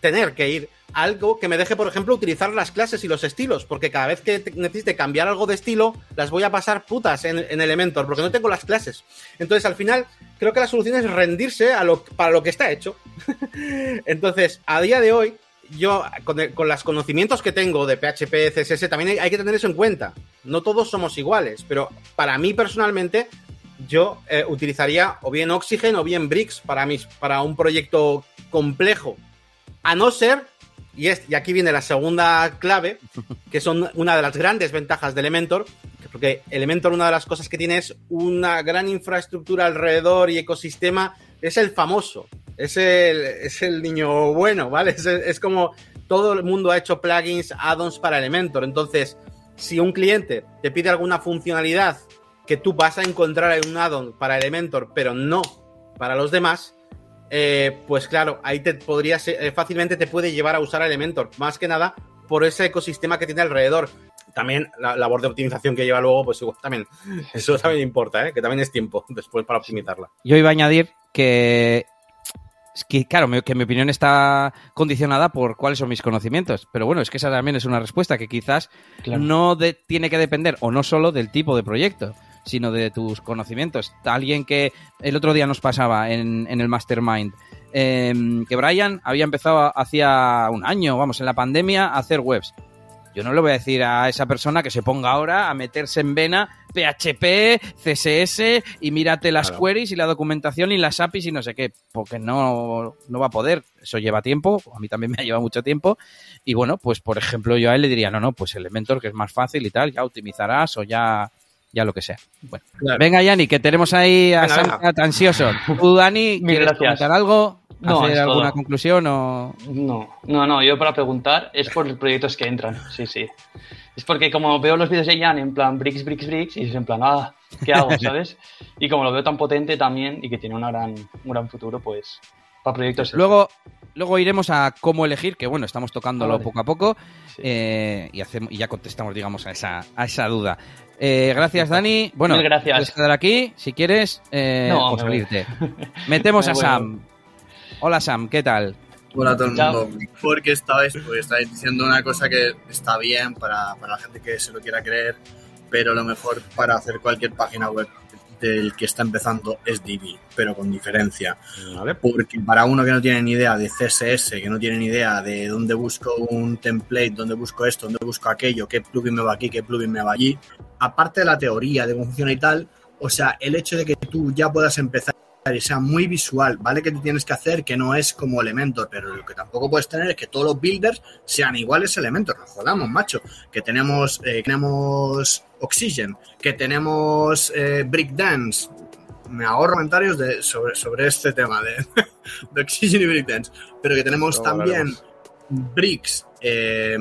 tener que ir a algo que me deje, por ejemplo, utilizar las clases y los estilos, porque cada vez que te- necesite cambiar algo de estilo, las voy a pasar putas en, en Elementor, porque no tengo las clases. Entonces, al final, creo que la solución es rendirse a lo, para lo que está hecho. [laughs] Entonces, a día de hoy, yo, con, los conocimientos que tengo de PHP, CSS, también hay, hay que tener eso en cuenta. No todos somos iguales, pero para mí personalmente, yo eh, utilizaría o bien Oxygen o bien Bricks para, mis, para un proyecto complejo. A no ser, y, es, y aquí viene la segunda clave, que son una de las grandes ventajas de Elementor, porque Elementor una de las cosas que tiene es una gran infraestructura alrededor y ecosistema, es el famoso, es el, es el niño bueno, ¿vale? Es, es como todo el mundo ha hecho plugins, add-ons para Elementor, entonces si un cliente te pide alguna funcionalidad que tú vas a encontrar en un add-on para Elementor, pero no para los demás, eh, pues claro, ahí te podrías, eh, fácilmente te puede llevar a usar Elementor, más que nada por ese ecosistema que tiene alrededor. También la labor de optimización que lleva luego, pues igual también, [laughs] eso también importa, ¿eh? que también es tiempo [laughs] después para optimizarla. Yo iba a añadir que es que, claro, que mi opinión está condicionada por cuáles son mis conocimientos. Pero bueno, es que esa también es una respuesta que quizás no tiene que depender o no solo del tipo de proyecto, sino de tus conocimientos. Alguien que el otro día nos pasaba en, el Mastermind, em, que Brian había empezado hacía un año, vamos, en la pandemia, a hacer webs. Yo no le voy a decir a esa persona que se ponga ahora a meterse en vena PHP, CSS y mírate las queries y la documentación y las APIs y no sé qué, porque no, no va a poder. Eso lleva tiempo, a mí también [laughs] me ha llevado mucho tiempo. Y bueno, pues por ejemplo, yo a él le diría, no, no, pues Elementor, que es más fácil y tal, ya optimizarás o ya ya lo que sea. Bueno. Venga, Yanni, que tenemos ahí a Sam ansioso. ¿Tú, Dani, quieres comentar algo? no, ¿Hacer alguna conclusión o...? No, no, no, yo para preguntar es por los proyectos que entran, sí, sí. Es porque como veo los vídeos de Jan en plan bricks, bricks, bricks, y es en plan, ah, ¿qué hago, [laughs] sabes? y como lo veo tan potente también y que tiene una gran, un gran futuro, pues para proyectos... Luego, luego iremos a cómo elegir, que bueno, estamos tocándolo poco a poco eh, y, hacemos, y ya contestamos, digamos, a esa, a esa duda. Eh, gracias, Dani. Bueno, gracias. puedes quedar aquí si quieres eh, o salirte. [laughs] Metemos a Sam. Hola Sam, ¿qué tal? Hola a todo el mundo. Porque estabais, pues, estabais diciendo una cosa que está bien para, para la gente que se lo quiera creer, pero lo mejor para hacer cualquier página web del que está empezando es Divi, pero con diferencia. Porque para uno que no tiene ni idea de CSS, que no tiene ni idea de dónde busco un template, dónde busco esto, dónde busco aquello, qué plugin me va aquí, qué plugin me va allí, aparte de la teoría de cómo funciona y tal, o sea, el hecho de que tú ya puedas empezar y sea muy visual, ¿vale? Que tú tienes que hacer que no es como Elementor, pero lo que tampoco puedes tener es que todos los builders sean iguales Elementor, nos jodamos, macho, que tenemos, eh, tenemos Oxygen, que tenemos eh, Dance, me ahorro comentarios de, sobre, sobre este tema de, [laughs] de Oxygen y Brickdance, pero que tenemos también Bricks, eh,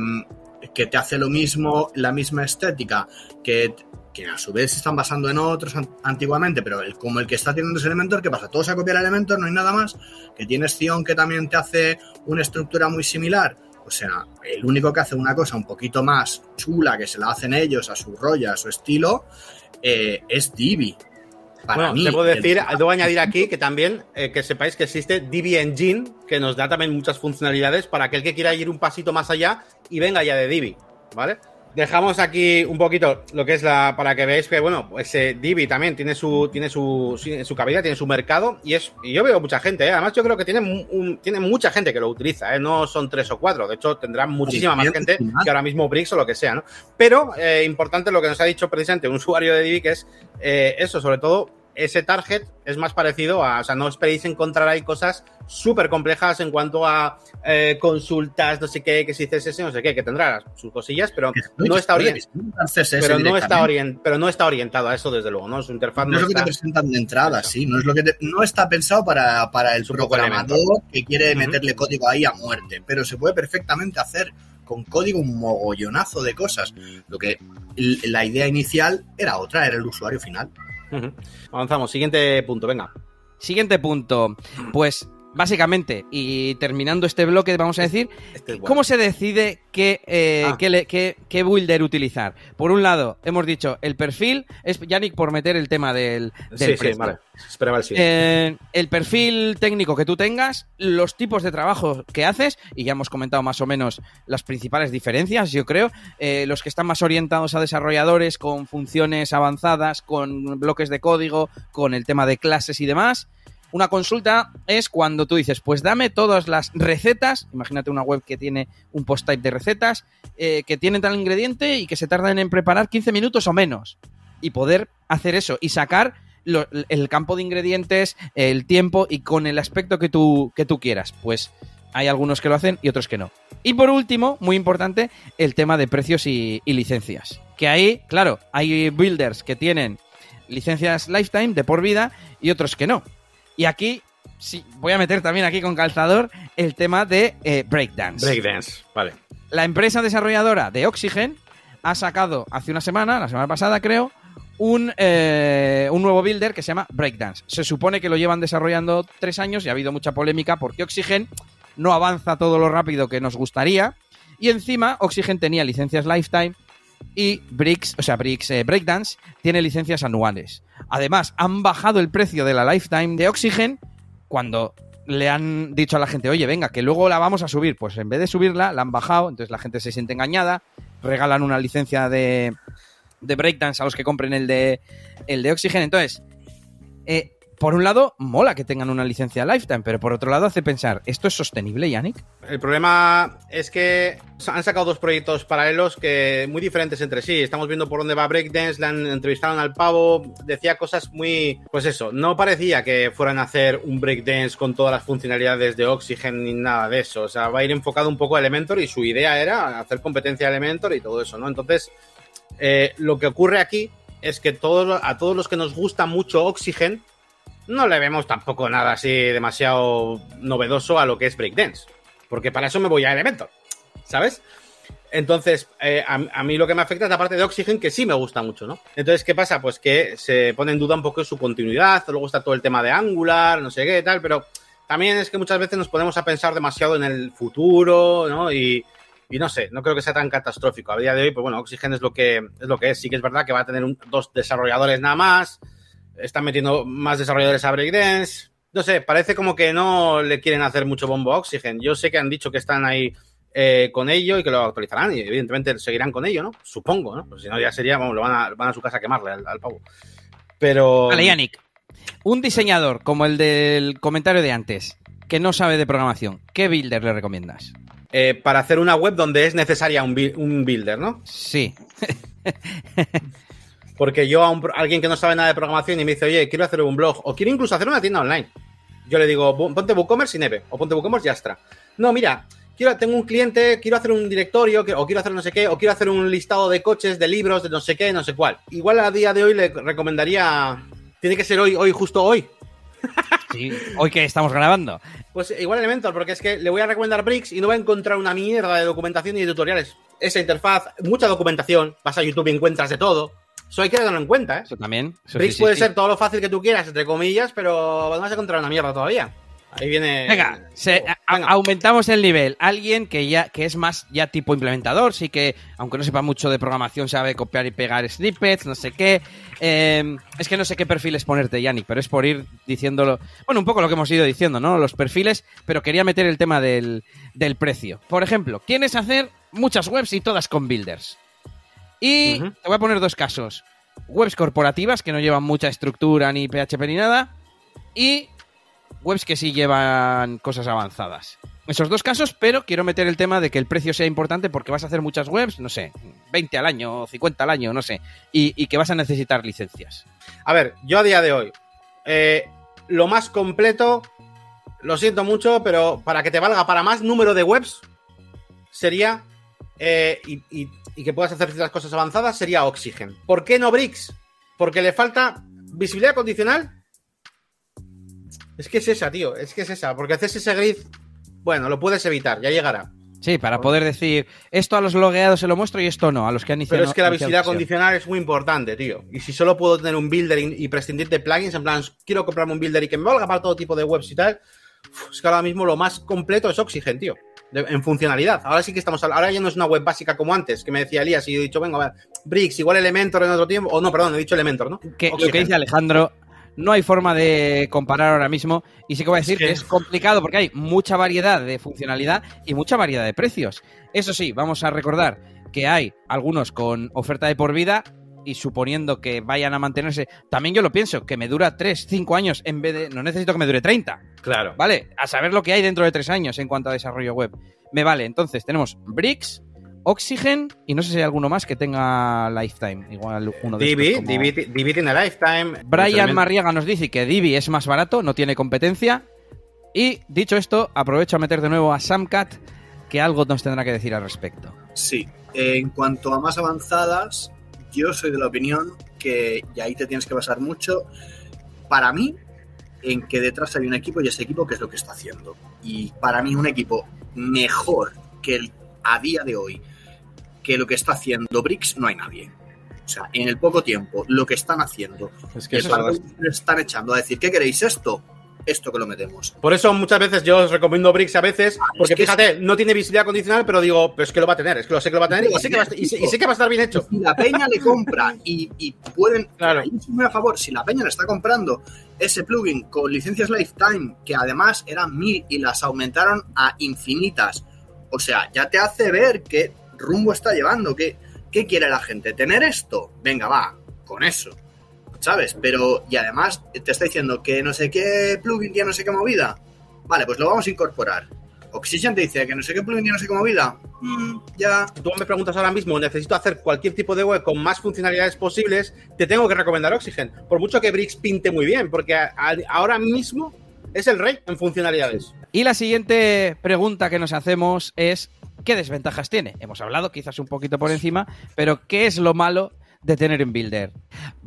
que te hace lo mismo, la misma estética, que que a su vez se están basando en otros antiguamente, pero el, como el que está teniendo ese Elementor, ¿qué pasa? Todos a copiar Elementor, no hay nada más, que tienes Zion que también te hace una estructura muy similar, o sea, el único que hace una cosa un poquito más chula, que se la hacen ellos a su rollo, a su estilo, eh, es Divi. Para bueno, debo decir, [laughs] debo añadir aquí que también eh, que sepáis que existe Divi Engine, que nos da también muchas funcionalidades para aquel que quiera ir un pasito más allá y venga ya de Divi, ¿vale? Dejamos aquí un poquito lo que es la. para que veáis que, bueno, pues eh, Divi también tiene su, tiene su, su cabida, tiene su mercado. Y es y yo veo mucha gente, ¿eh? además yo creo que tiene, un, tiene mucha gente que lo utiliza, ¿eh? no son tres o cuatro. De hecho, tendrá muchísima más gente que ahora mismo Brix o lo que sea, ¿no? Pero eh, importante lo que nos ha dicho precisamente un usuario de Divi, que es eh, eso, sobre todo ese target es más parecido a, o sea, no esperéis encontrar ahí cosas súper complejas en cuanto a eh, consultas, no sé qué, que si CSS, no sé qué, que tendrá sus cosillas, pero no está orientado. Pero no está, pero no está orientado a eso, desde luego, ¿no? Su interfaz no, es lo que te presentan de entrada, sí, no es lo que no está pensado para, para el programador que quiere meterle código ahí a muerte, pero se puede perfectamente hacer con código un mogollonazo de cosas. Lo que la idea inicial era otra, era el usuario final. Avanzamos, siguiente punto, venga. Siguiente punto. Pues básicamente, y terminando este bloque, vamos a decir, este ¿cómo se decide qué, eh, ah. qué, builder utilizar? Por un lado, hemos dicho el perfil, es Yannick por meter el tema del, del sí, vale. Eh, el perfil técnico que tú tengas, los tipos de trabajo que haces, y ya hemos comentado más o menos las principales diferencias, yo creo, eh, los que están más orientados a desarrolladores con funciones avanzadas, con bloques de código, con el tema de clases y demás. Una consulta es cuando tú dices, pues dame todas las recetas, imagínate una web que tiene un post type de recetas, eh, que tiene tal ingrediente y que se tardan en preparar 15 minutos o menos. Y poder hacer eso y sacar el campo de ingredientes, el tiempo y con el aspecto que tú, que tú quieras. Pues hay algunos que lo hacen y otros que no. Y por último, muy importante, el tema de precios y, licencias. Que ahí, claro, hay builders que tienen licencias lifetime de por vida y otros que no. Y aquí sí, voy a meter también aquí con calzador el tema de eh, Breakdance. Breakdance, vale. La empresa desarrolladora de Oxygen ha sacado hace una semana, la semana pasada creo, un, eh, un nuevo builder que se llama Breakdance. Se supone que lo llevan desarrollando tres años y ha habido mucha polémica porque Oxygen no avanza todo lo rápido que nos gustaría. Y encima, Oxygen tenía licencias Lifetime y Bricks, o sea, Bricks eh, Breakdance tiene licencias anuales. Además, han bajado el precio de la Lifetime de Oxygen cuando le han dicho a la gente, oye, venga, que luego la vamos a subir. Pues en vez de subirla, la han bajado, entonces la gente se siente engañada, regalan una licencia de, de Breakdance a los que compren el de, el de Oxygen. Entonces, eh, por un lado, mola que tengan una licencia Lifetime, pero por otro lado hace pensar, ¿esto es sostenible, Yannick? El problema es que han sacado dos proyectos paralelos que muy diferentes entre sí. Estamos viendo por dónde va Breakdance, le han entrevistado al pavo, decía cosas muy... Pues eso, no parecía que fueran a hacer un Breakdance con todas las funcionalidades de Oxygen ni nada de eso. O sea, va a ir enfocado un poco a Elementor y su idea era hacer competencia a Elementor y todo eso, ¿no? Entonces, eh, lo que ocurre aquí es que todo, a todos los que nos gusta mucho Oxygen, no le vemos tampoco nada así demasiado novedoso a lo que es Breakdance. Porque para eso me voy a Elementor, ¿sabes? Entonces, eh, a, mí lo que me afecta es la parte de Oxygen, que sí me gusta mucho, ¿no? Entonces, ¿qué pasa? Pues que se pone en duda un poco su continuidad, luego está todo el tema de Angular, no sé qué, tal, pero también es que muchas veces nos ponemos a pensar demasiado en el futuro, ¿no? Y, y no sé, no creo que sea tan catastrófico. A día de hoy, pues bueno, Oxygen es lo que es. Lo que es. Sí que es verdad que va a tener dos desarrolladores nada más, están metiendo más desarrolladores a Breakdance. No sé, parece como que no le quieren hacer mucho bombo a Oxygen. Yo sé que han dicho que están ahí eh, con ello y que lo actualizarán y evidentemente seguirán con ello, ¿no? Supongo, ¿no? Pues si no ya sería, vamos, lo van a, van a su casa a quemarle al, al pavo. Pero... Vale, Yannick. Un diseñador como el del comentario de antes, que no sabe de programación, ¿qué builder le recomiendas? Eh, para hacer una web donde es necesaria un, un builder, ¿no? Sí. [laughs] Porque yo a, un, a, alguien que no sabe nada de programación y me dice, oye, quiero hacer un blog o quiero incluso hacer una tienda online. Yo le digo, ponte WooCommerce y Neve o ponte WooCommerce y Astra. No, mira, quiero, tengo un cliente, quiero hacer un directorio o quiero hacer no sé qué, o quiero hacer un listado de coches, de libros, de no sé qué, no sé cuál. Igual a día de hoy le recomendaría, tiene que ser hoy, hoy, justo hoy. Sí, hoy que estamos grabando. Pues igual Elementor, porque es que le voy a recomendar Bricks y no va a encontrar una mierda de documentación y de tutoriales. Esa interfaz, mucha documentación, vas a YouTube y encuentras de todo. Eso hay que tenerlo en cuenta, ¿eh? Eso también. Eso Bricks sí, sí, puede sí. ser todo lo fácil que tú quieras, entre comillas, pero vas a encontrar una mierda todavía. Ahí viene. Venga, se, a, Venga. aumentamos el nivel. Alguien que ya que es más ya tipo implementador, sí que, aunque no sepa mucho de programación, sabe copiar y pegar snippets, no sé qué. Eh, es que no sé qué perfiles ponerte, Yannick, pero es por ir diciéndolo. Bueno, un poco lo que hemos ido diciendo, ¿no? Los perfiles, pero quería meter el tema del, del precio. Por ejemplo, ¿quieres hacer muchas webs y todas con builders? Y te voy a poner dos casos. Webs corporativas que no llevan mucha estructura ni PHP ni nada. Y webs que sí llevan cosas avanzadas. Esos dos casos, pero quiero meter el tema de que el precio sea importante porque vas a hacer muchas webs, no sé, 20 al año, 50 al año, no sé, y, y que vas a necesitar licencias. A ver, yo a día de hoy, eh, lo más completo, lo siento mucho, pero para que te valga para más número de webs, sería, eh, y, y- y que puedas hacer ciertas cosas avanzadas, sería Oxygen. ¿Por qué no Bricks? Porque le falta visibilidad condicional. Es que es esa, tío, es que es esa, porque haces ese grid, bueno, lo puedes evitar, ya llegará. Sí, para poder decir, esto a los logueados se lo muestro y esto no, a los que han Pero iniciado. es que la visibilidad condicional es muy importante, tío. Y si solo puedo tener un builder y, prescindir de plugins, en plan, quiero comprarme un builder y que me valga para todo tipo de webs y tal, es que ahora mismo lo más completo es Oxygen, tío. De- en funcionalidad. Ahora sí que estamos hablando. Ahora ya no es una web básica como antes, que me decía Elías y he dicho, venga, a ver, Bricks, igual Elementor en otro tiempo. O no, perdón, he dicho Elementor, ¿no? Que, lo que dice Alejandro, no hay forma de comparar ahora mismo. Y sí que voy a decir Es que- que es complicado porque hay mucha variedad de funcionalidad y mucha variedad de precios. Eso sí, vamos a recordar que hay algunos con oferta de por vida y suponiendo que vayan a mantenerse. También yo lo pienso, que me dura 3, 5 años en vez de. No necesito que me dure 30. Claro. ¿Vale? A saber lo que hay dentro de 3 años en cuanto a desarrollo web. Me vale. Entonces tenemos Bricks, Oxygen y no sé si hay alguno más que tenga Lifetime. Igual uno de Divi, como- Divi, Divi tiene Lifetime. Brian. Marriaga nos dice que Divi es más barato, no tiene competencia. Y dicho esto, aprovecho a meter de nuevo a Samcat, que algo nos tendrá que decir al respecto. Sí, en cuanto a más avanzadas, yo soy de la opinión que, y ahí te tienes que basar mucho, para mí, en que detrás hay un equipo y ese equipo qué es lo que está haciendo. Y para mí un equipo mejor que el a día de hoy que lo que está haciendo Bricks no hay nadie. O sea, en el poco tiempo, lo que están haciendo, Es que es eso es que están echando a decir, ¿qué queréis esto? Esto que lo metemos. Por eso muchas veces yo os recomiendo Bricks a veces, porque es que fíjate, no tiene visibilidad condicional, pero digo, pero es que lo va a tener, es que lo sé que lo va a tener y sé que va a, y sé, y sé que va a estar bien hecho. Si la peña le compra y, y pueden. Claro. me a favor, si la peña le está comprando ese plugin con licencias Lifetime, que además eran mil y las aumentaron a infinitas, o sea, ya te hace ver qué rumbo está llevando, qué, qué quiere la gente. ¿Tener esto? Venga, va, con eso. ¿Sabes? Pero, y además te está diciendo que no sé qué plugin tiene no sé qué movida. Vale, pues lo vamos a incorporar. Oxygen te dice que no sé qué plugin tiene no sé qué movida. Mm, ya. Tú me preguntas ahora mismo, necesito hacer cualquier tipo de web con más funcionalidades posibles, te tengo que recomendar Oxygen. Por mucho que Bricks pinte muy bien, porque a- a- ahora mismo es el rey en funcionalidades. Y la siguiente pregunta que nos hacemos es, ¿qué desventajas tiene? Hemos hablado quizás un poquito por encima, pero ¿qué es lo malo de tener un builder?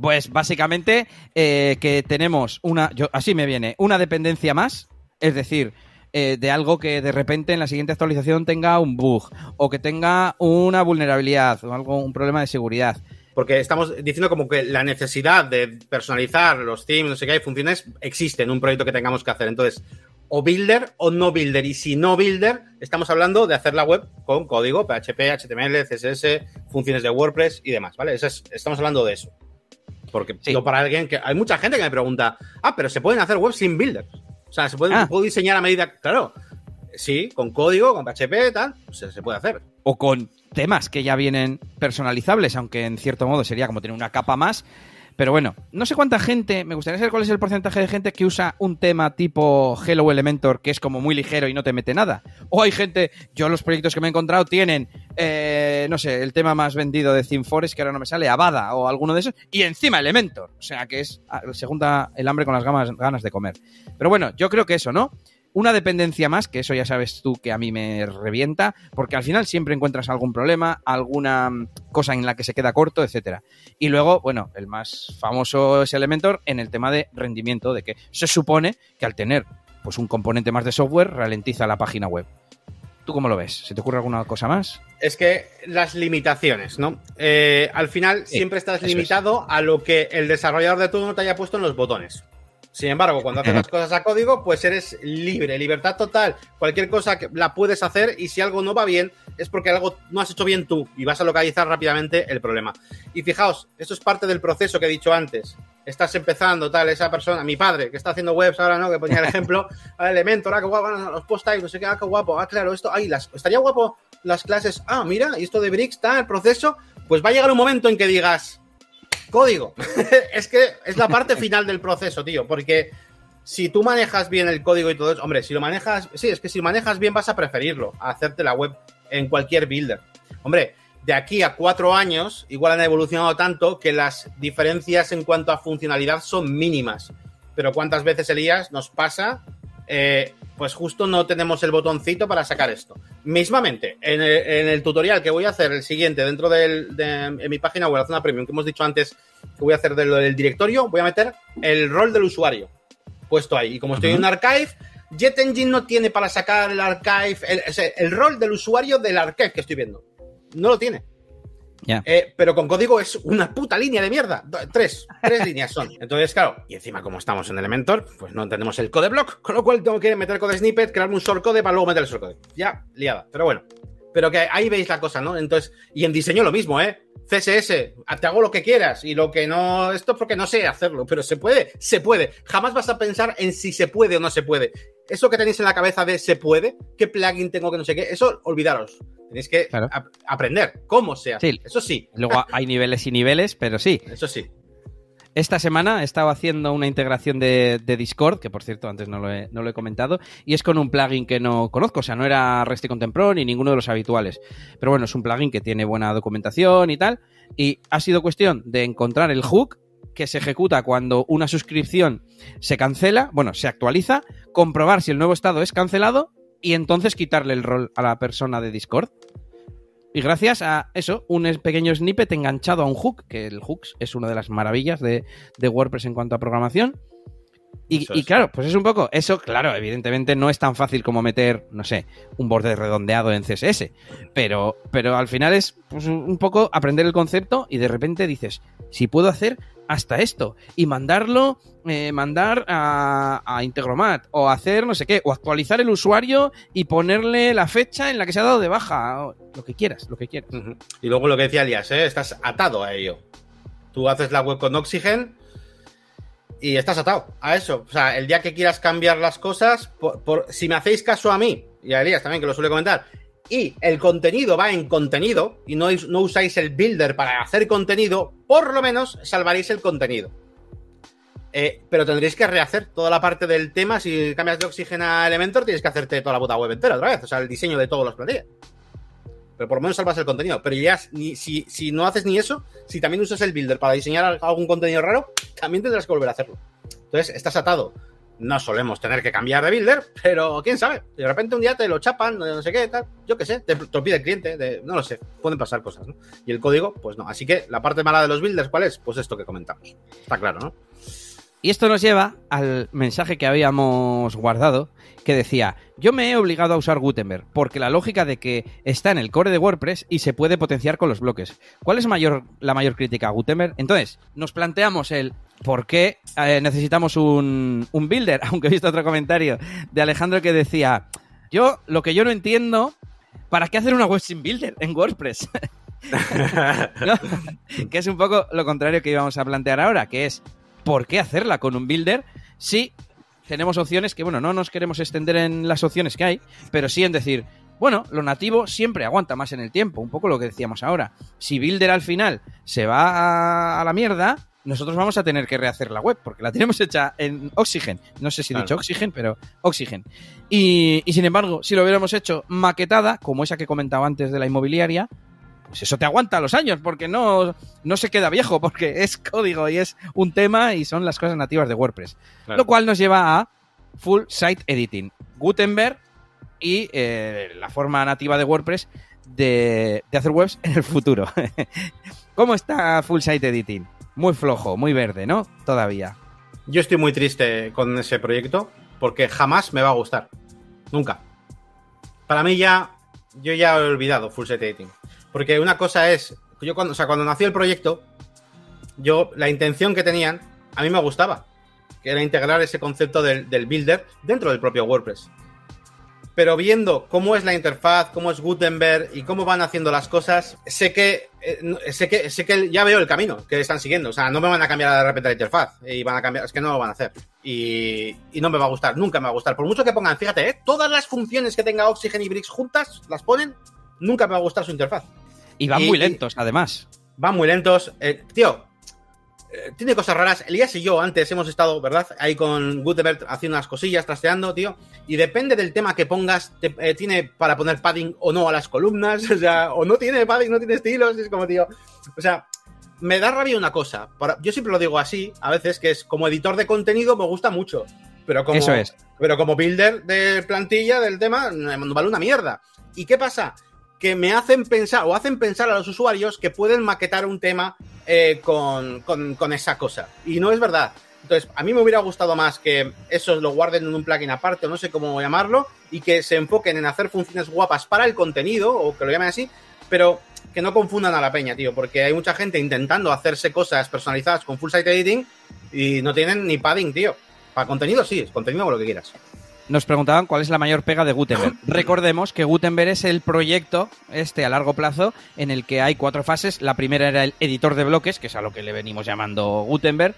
Pues básicamente eh, que tenemos una, yo, así me viene, una dependencia más, es decir, eh, de algo que de repente en la siguiente actualización tenga un bug o que tenga una vulnerabilidad o algo, un problema de seguridad. Porque estamos diciendo como que la necesidad de personalizar los themes, no sé qué, hay funciones, existe en un proyecto que tengamos que hacer. Entonces, o builder o no builder. Y si no builder, estamos hablando de hacer la web con código, PHP, HTML, CSS, funciones de WordPress y demás, ¿vale? Eso es- estamos hablando de eso. Porque Sí. para alguien que... Hay mucha gente que me pregunta, ah, pero se pueden hacer webs sin builder. O sea, se puede, Ah. puedo diseñar a medida... Claro, sí, con código, con PHP, tal, pues se puede hacer. O con temas que ya vienen personalizables, aunque en cierto modo sería como tener una capa más. Pero bueno, no sé cuánta gente, me gustaría saber cuál es el porcentaje de gente que usa un tema tipo Hello Elementor, que es como muy ligero y no te mete nada. O hay gente, yo los proyectos que me he encontrado tienen, eh, no sé, el tema más vendido de ThemeForest, que ahora no me sale, Avada o alguno de esos, y encima Elementor. O sea que es, ah, se junta el hambre con las ganas de comer. Pero bueno, yo creo que eso, ¿no? Una dependencia más, que eso ya sabes tú que a mí me revienta, porque al final siempre encuentras algún problema, alguna mm, cosa en la que se queda corto, etcétera. Y luego, bueno, el más famoso es Elementor en el tema de rendimiento, de que se supone que al tener pues un componente más de software ralentiza la página web. ¿Tú cómo lo ves? ¿Se te ocurre alguna cosa más? Es que las limitaciones, ¿no? Eh, al final Sí, siempre estás es. limitado a lo que el desarrollador de turno te haya puesto en los botones. Sin embargo, cuando haces las [laughs] cosas a código, pues eres libre, libertad total. Cualquier cosa que la puedes hacer y si algo no va bien es porque algo no has hecho bien tú y vas a localizar rápidamente el problema. Y fijaos, eso es parte del proceso que he dicho antes. Estás empezando, tal, esa persona, mi padre, que está haciendo webs ahora, ¿no? Que ponía el ejemplo, [laughs] a Elementor, ah, qué guapo, ah, los post no sé qué, ah, qué guapo, ah, claro, esto, ay, las, estaría guapo las clases, ah, mira, y esto de Bricks, está el proceso, pues va a llegar un momento en que digas, código. [laughs] es que es la parte final del proceso, tío, porque si tú manejas bien el código y todo eso, hombre, si lo manejas, sí, es que si lo manejas bien vas a preferirlo, a hacerte la web en cualquier builder. Hombre, de aquí a cuatro años, igual han evolucionado tanto que las diferencias en cuanto a funcionalidad son mínimas. Pero ¿cuántas veces, Elías, nos pasa? eh, pues justo no tenemos el botoncito para sacar esto. Mismamente, en el, en el tutorial que voy a hacer, el siguiente, dentro del, de en mi página web, la zona premium, que hemos dicho antes que voy a hacer de lo del directorio, voy a meter el rol del usuario puesto ahí. Y como estoy en un archive, JetEngine no tiene para sacar el archive, el, el rol del usuario del archive que estoy viendo. No lo tiene. Eh, pero con código es una puta línea de mierda. Tres, tres [laughs] líneas son. Entonces, claro, y encima como estamos en Elementor, pues no tenemos el code block, con lo cual tengo que meter code snippet, crearme un shortcode para luego meter el shortcode. Ya, liada. Pero bueno. Pero que ahí veis la cosa, ¿no? Entonces, y en diseño lo mismo, ¿eh? CSS, te hago lo que quieras y lo que no, esto es porque no sé hacerlo, pero se puede, se puede. Jamás vas a pensar en si se puede o no se puede. Eso que tenéis en la cabeza de se puede, qué plugin tengo que no sé qué, eso olvidaros. Tenéis que Claro. ap- aprender cómo se hace. Sí. Eso sí, Luego [laughs] hay niveles y niveles, pero sí. eso sí. Esta semana he estado haciendo una integración de, de Discord, que por cierto antes no lo, he, no lo he comentado, y es con un plugin que no conozco, o sea, no era Resti Contempro ni ninguno de los habituales. Pero bueno, es un plugin que tiene buena documentación y tal, y ha sido cuestión de encontrar el hook que se ejecuta cuando una suscripción se cancela, bueno, se actualiza, comprobar si el nuevo estado es cancelado y entonces quitarle el rol a la persona de Discord. Y gracias a eso, un pequeño snippet enganchado a un hook, que el hooks es una de las maravillas de, de WordPress en cuanto a programación. Y, claro, pues es un poco, eso, claro, evidentemente no es tan fácil como meter, no sé, un borde redondeado en CSS, pero, pero al final es pues, un poco aprender el concepto y de repente dices, si puedo hacer hasta esto y mandarlo, eh, mandar a, a Integromat o hacer no sé qué, o actualizar el usuario y ponerle la fecha en la que se ha dado de baja, o lo que quieras, lo que quieras. Y luego lo que decía Elias, ¿eh? estás atado a ello. Tú haces la web con Oxygen y estás atado a eso. O sea, el día que quieras cambiar las cosas, por, si me hacéis caso a mí, y a Elias también, que lo suele comentar, y el contenido va en contenido, y no, no usáis el builder para hacer contenido, por lo menos salvaréis el contenido. Eh, pero tendréis que rehacer toda la parte del tema. Si cambias de Oxygen a Elementor, tienes que hacerte toda la puta web entera otra vez. O sea, el diseño de todos los plantillas. Por lo menos salvas el contenido. Pero ya, ni, si, si no haces ni eso, si también usas el builder para diseñar algún contenido raro, también tendrás que volver a hacerlo. Entonces, estás atado. No solemos tener que cambiar de builder, pero quién sabe. De repente un día te lo chapan, no sé qué, tal. Yo qué sé, te, te lo pide el cliente, no lo sé. Pueden pasar cosas. Y el código, pues no. Así que la parte mala de los builders, ¿cuál es? Pues esto que comentamos. Está claro, ¿no? Y esto nos lleva al mensaje que habíamos guardado, que decía, yo me he obligado a usar Gutenberg, porque la lógica de que está en el core de WordPress y se puede potenciar con los bloques. ¿Cuál es mayor, la mayor crítica a Gutenberg? Entonces, nos planteamos el por qué eh, necesitamos un, un builder, [laughs] aunque he visto otro comentario de Alejandro que decía, yo lo que yo no entiendo, ¿para qué hacer una web sin builder en WordPress? [laughs] [laughs] ¿No? Que es un poco lo contrario que íbamos a plantear ahora, que es ¿por qué hacerla con un builder si tenemos opciones que, bueno, no nos queremos extender en las opciones que hay, pero sí en decir, bueno, lo nativo siempre aguanta más en el tiempo, un poco lo que decíamos ahora. Si builder al final se va a, la mierda, nosotros vamos a tener que rehacer la web, porque la tenemos hecha en Oxygen. No sé si he Claro. dicho Oxygen, pero Oxygen. Y, y sin embargo, si lo hubiéramos hecho maquetada, como esa que comentaba antes de la inmobiliaria, pues eso te aguanta los años, porque no, no se queda viejo, porque es código y es un tema y son las cosas nativas de WordPress. Claro. Lo cual nos lleva a Full Site Editing, Gutenberg y eh, la forma nativa de WordPress de, de hacer webs en el futuro. [laughs] ¿Cómo está Full Site Editing? Muy flojo, muy verde, ¿no? Todavía. Yo estoy muy triste con ese proyecto porque jamás me va a gustar. Nunca. Para mí ya, yo ya he olvidado Full Set Editing. Porque una cosa es, yo cuando, o sea, cuando nació el proyecto, yo, la intención que tenían, a mí me gustaba. Que era integrar ese concepto del, del builder dentro del propio WordPress. Pero viendo cómo es la interfaz, cómo es Gutenberg y cómo van haciendo las cosas, sé que, eh, sé que, sé que ya veo el camino que están siguiendo. O sea, no me van a cambiar de repente la interfaz y van a cambiar, es que no lo van a hacer. Y, y no me va a gustar, nunca me va a gustar. Por mucho que pongan, fíjate, ¿eh? todas las funciones que tenga Oxygen y Bricks juntas, las ponen, nunca me va a gustar su interfaz. Y van Y- muy lentos, además. Van muy lentos. Eh, tío, eh, tiene cosas raras. Elías y yo antes hemos estado, ¿verdad? Ahí con Gutenberg haciendo unas cosillas, trasteando, tío. Y depende del tema que pongas, te- eh, tiene para poner padding o no a las columnas. [laughs] O sea, o no tiene padding, no tiene estilos. Es como, tío. O sea, me da rabia una cosa. Para- yo siempre lo digo así, a veces, que es como editor de contenido me gusta mucho. Pero como, Eso es. pero como builder de plantilla del tema, no vale una mierda. ¿Y qué pasa? Que me hacen pensar, o hacen pensar a los usuarios que pueden maquetar un tema eh, con, con- con esa cosa. Y no es verdad. Entonces, a mí me hubiera gustado más que eso lo guarden en un plugin aparte, o no sé cómo llamarlo, y que se enfoquen en hacer funciones guapas para el contenido, o que lo llamen así, pero que no confundan a la peña, tío, porque hay mucha gente intentando hacerse cosas personalizadas con full site editing y no tienen ni padding, tío. Para contenido sí, es contenido o lo que quieras. Nos preguntaban cuál es la mayor pega de Gutenberg. [laughs] Recordemos que Gutenberg es el proyecto, este a largo plazo, en el que hay cuatro fases. La primera era el editor de bloques, que es a lo que le venimos llamando Gutenberg.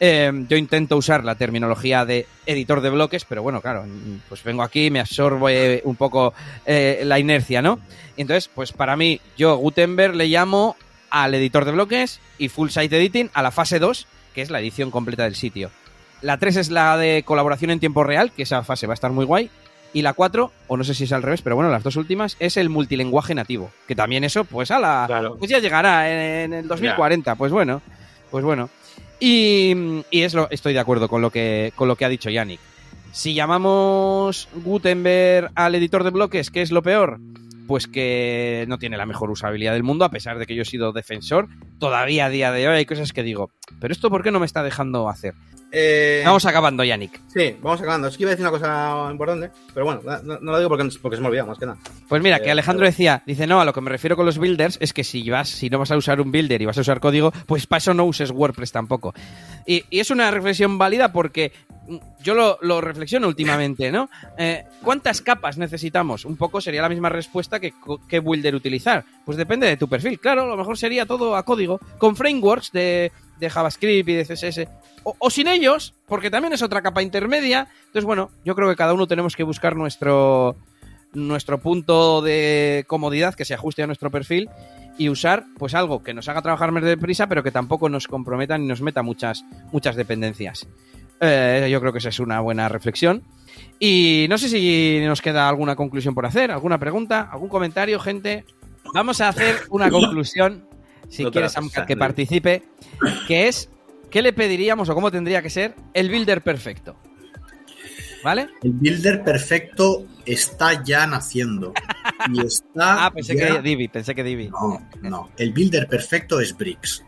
Eh, yo intento usar la terminología de editor de bloques, pero bueno, claro, pues vengo aquí, me absorbo eh, un poco eh, la inercia, ¿no? Entonces, pues para mí, yo Gutenberg le llamo al editor de bloques y Full Site Editing a la fase 2, que es la edición completa del sitio. La 3 es la de colaboración en tiempo real, que esa fase va a estar muy guay. Y la 4, o no sé si es al revés, pero bueno, las dos últimas, es el multilenguaje nativo. Que también eso, pues a la. Claro. Pues ya llegará en, en el 2040. Pues bueno, pues bueno. Y, y es lo, estoy de acuerdo con lo que, con lo que ha dicho Yannick. Si llamamos Gutenberg al editor de bloques, ¿qué es lo peor? pues que no tiene la mejor usabilidad del mundo, a pesar de que yo he sido defensor. Todavía a día de hoy hay cosas que digo, pero esto ¿por qué no me está dejando hacer? Eh, Vamos acabando, Yannick. Sí, vamos acabando. Es que iba a decir una cosa importante, pero bueno, no, no lo digo porque, porque se me olvida, más que nada. Pues mira, que Eh, Alejandro pero- decía, dice, no, a lo que me refiero con los builders es que si vas, si no vas a usar un builder y vas a usar código, pues para eso no uses WordPress tampoco. Y, y es una reflexión válida porque mm, yo lo, lo reflexiono últimamente, ¿no? Eh, ¿Cuántas capas necesitamos? Un poco sería la misma respuesta que qué builder utilizar. Pues depende de tu perfil. Claro, a lo mejor sería todo a código, con frameworks de, de JavaScript y de CSS. O, o sin ellos, porque también es otra capa intermedia. Entonces, bueno, yo creo que cada uno tenemos que buscar nuestro, nuestro punto de comodidad que se ajuste a nuestro perfil y usar pues algo que nos haga trabajar más deprisa pero que tampoco nos comprometa ni nos meta muchas muchas dependencias Eh, yo creo que esa es una buena reflexión y no sé si nos queda alguna conclusión por hacer alguna pregunta algún comentario gente vamos a hacer una conclusión si No quieres Amka, que participe que es qué le pediríamos o cómo tendría que ser el builder perfecto ¿Vale? El builder perfecto está ya naciendo. Y [laughs] está. Ah, pensé ya- que Divi, pensé que Divi. No, no. El builder perfecto es Bricks.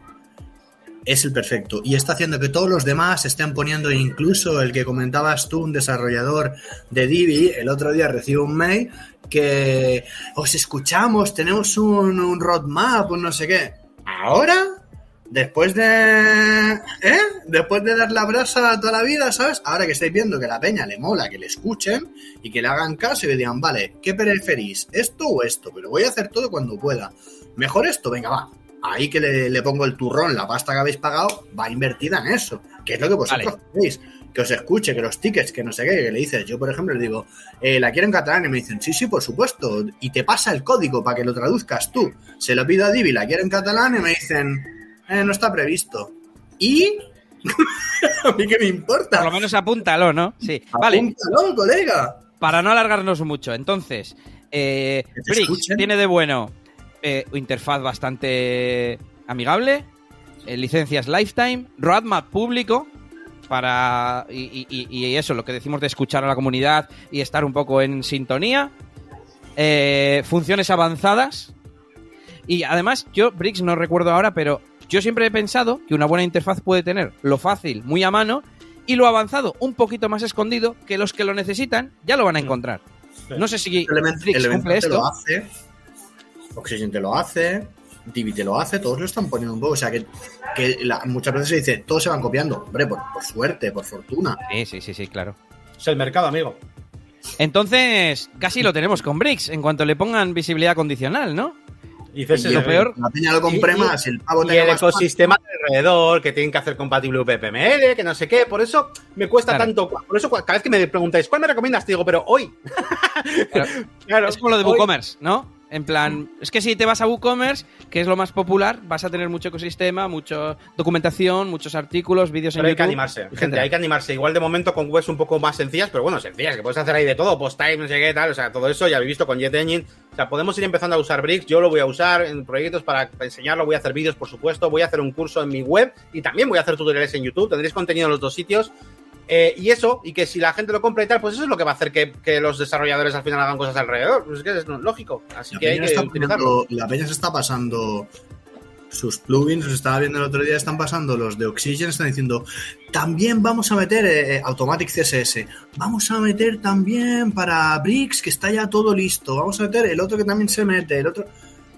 Es el perfecto. Y está haciendo que todos los demás estén poniendo, incluso el que comentabas tú, un desarrollador de Divi, el otro día recibe un mail que os escuchamos, tenemos un, un roadmap, un no sé qué. Ahora, después de. ¿Eh? Después de dar la brasa toda la vida, ¿sabes? Ahora que estáis viendo que la peña le mola, que le escuchen y que le hagan caso y que digan, vale, ¿qué preferís? ¿Esto o esto? Pero voy a hacer todo cuando pueda. Mejor esto, venga, va. Ahí que le, le pongo el turrón, la pasta que habéis pagado, va invertida en eso. Que es lo que vosotros queréis. Que os escuche, que los tickets, que no sé qué, que le dices. Yo, por ejemplo, le digo, eh, la quiero en catalán y me dicen, sí, sí, por supuesto. Y te pasa el código para que lo traduzcas tú. Se lo pido a Divi, la quiero en catalán y me dicen, eh, no está previsto. Y. [laughs] a mí qué me importa. Por lo menos apúntalo, ¿no? Sí. Vale, Apúntalo, colega. para no alargarnos mucho, entonces, eh, Que Bricks tiene de bueno eh, interfaz bastante amigable, eh, licencias Lifetime, roadmap público para y, y- y eso, lo que decimos de escuchar a la comunidad y estar un poco en sintonía, eh, funciones avanzadas. Y además yo Bricks no recuerdo ahora, pero yo siempre he pensado que una buena interfaz puede tener lo fácil muy a mano y lo avanzado un poquito más escondido que los que lo necesitan ya lo van a encontrar. No sé si Element, Bricks cumple esto. lo hace, Oxygen te lo hace, Divi te lo hace, todos lo están poniendo un poco. O sea que, que la- muchas veces se dice, todos se van copiando. Hombre, por, por suerte, por fortuna. Sí, sí, sí, sí, claro. Es el mercado, amigo. Entonces, casi lo tenemos con Bricks en cuanto le pongan visibilidad condicional, ¿no? Y Y lo el- peor- La peña lo compré más, el pavo Y el más ecosistema alrededor, que tienen que hacer compatible VPML, que no sé qué. Por eso me cuesta Claro. tanto. Por eso, cada vez que me preguntáis, ¿cuál me recomiendas? Te digo, pero hoy. Claro. [laughs] Claro, Es como lo de WooCommerce, ¿no? En plan, es que si te vas a WooCommerce, que es lo más popular, vas a tener mucho ecosistema, mucha documentación, muchos artículos, vídeos en Pero hay que animarse, gente, hay que animarse. Igual de momento con webs un poco más sencillas, pero bueno, sencillas, que puedes hacer ahí de todo, post-time, no sé qué tal, o sea, todo eso ya habéis visto con Jet Engine. O sea, podemos ir empezando a usar Bricks, yo lo voy a usar en proyectos para enseñarlo, voy a hacer vídeos, por supuesto, voy a hacer un curso en mi web y también voy a hacer tutoriales en YouTube, tendréis contenido en los dos sitios. Eh, y eso, y que si la gente lo compra y tal, pues eso es lo que va a hacer que, que los desarrolladores al final hagan cosas alrededor. Pues es que es lógico. Así La que hay utilizarlo. la peña se está pasando sus plugins, os estaba viendo el otro día, están pasando los de Oxygen, están diciendo, también vamos a meter eh, Automatic CSS, vamos a meter también para Bricks, que está ya todo listo, vamos a meter el otro que también se mete, el otro...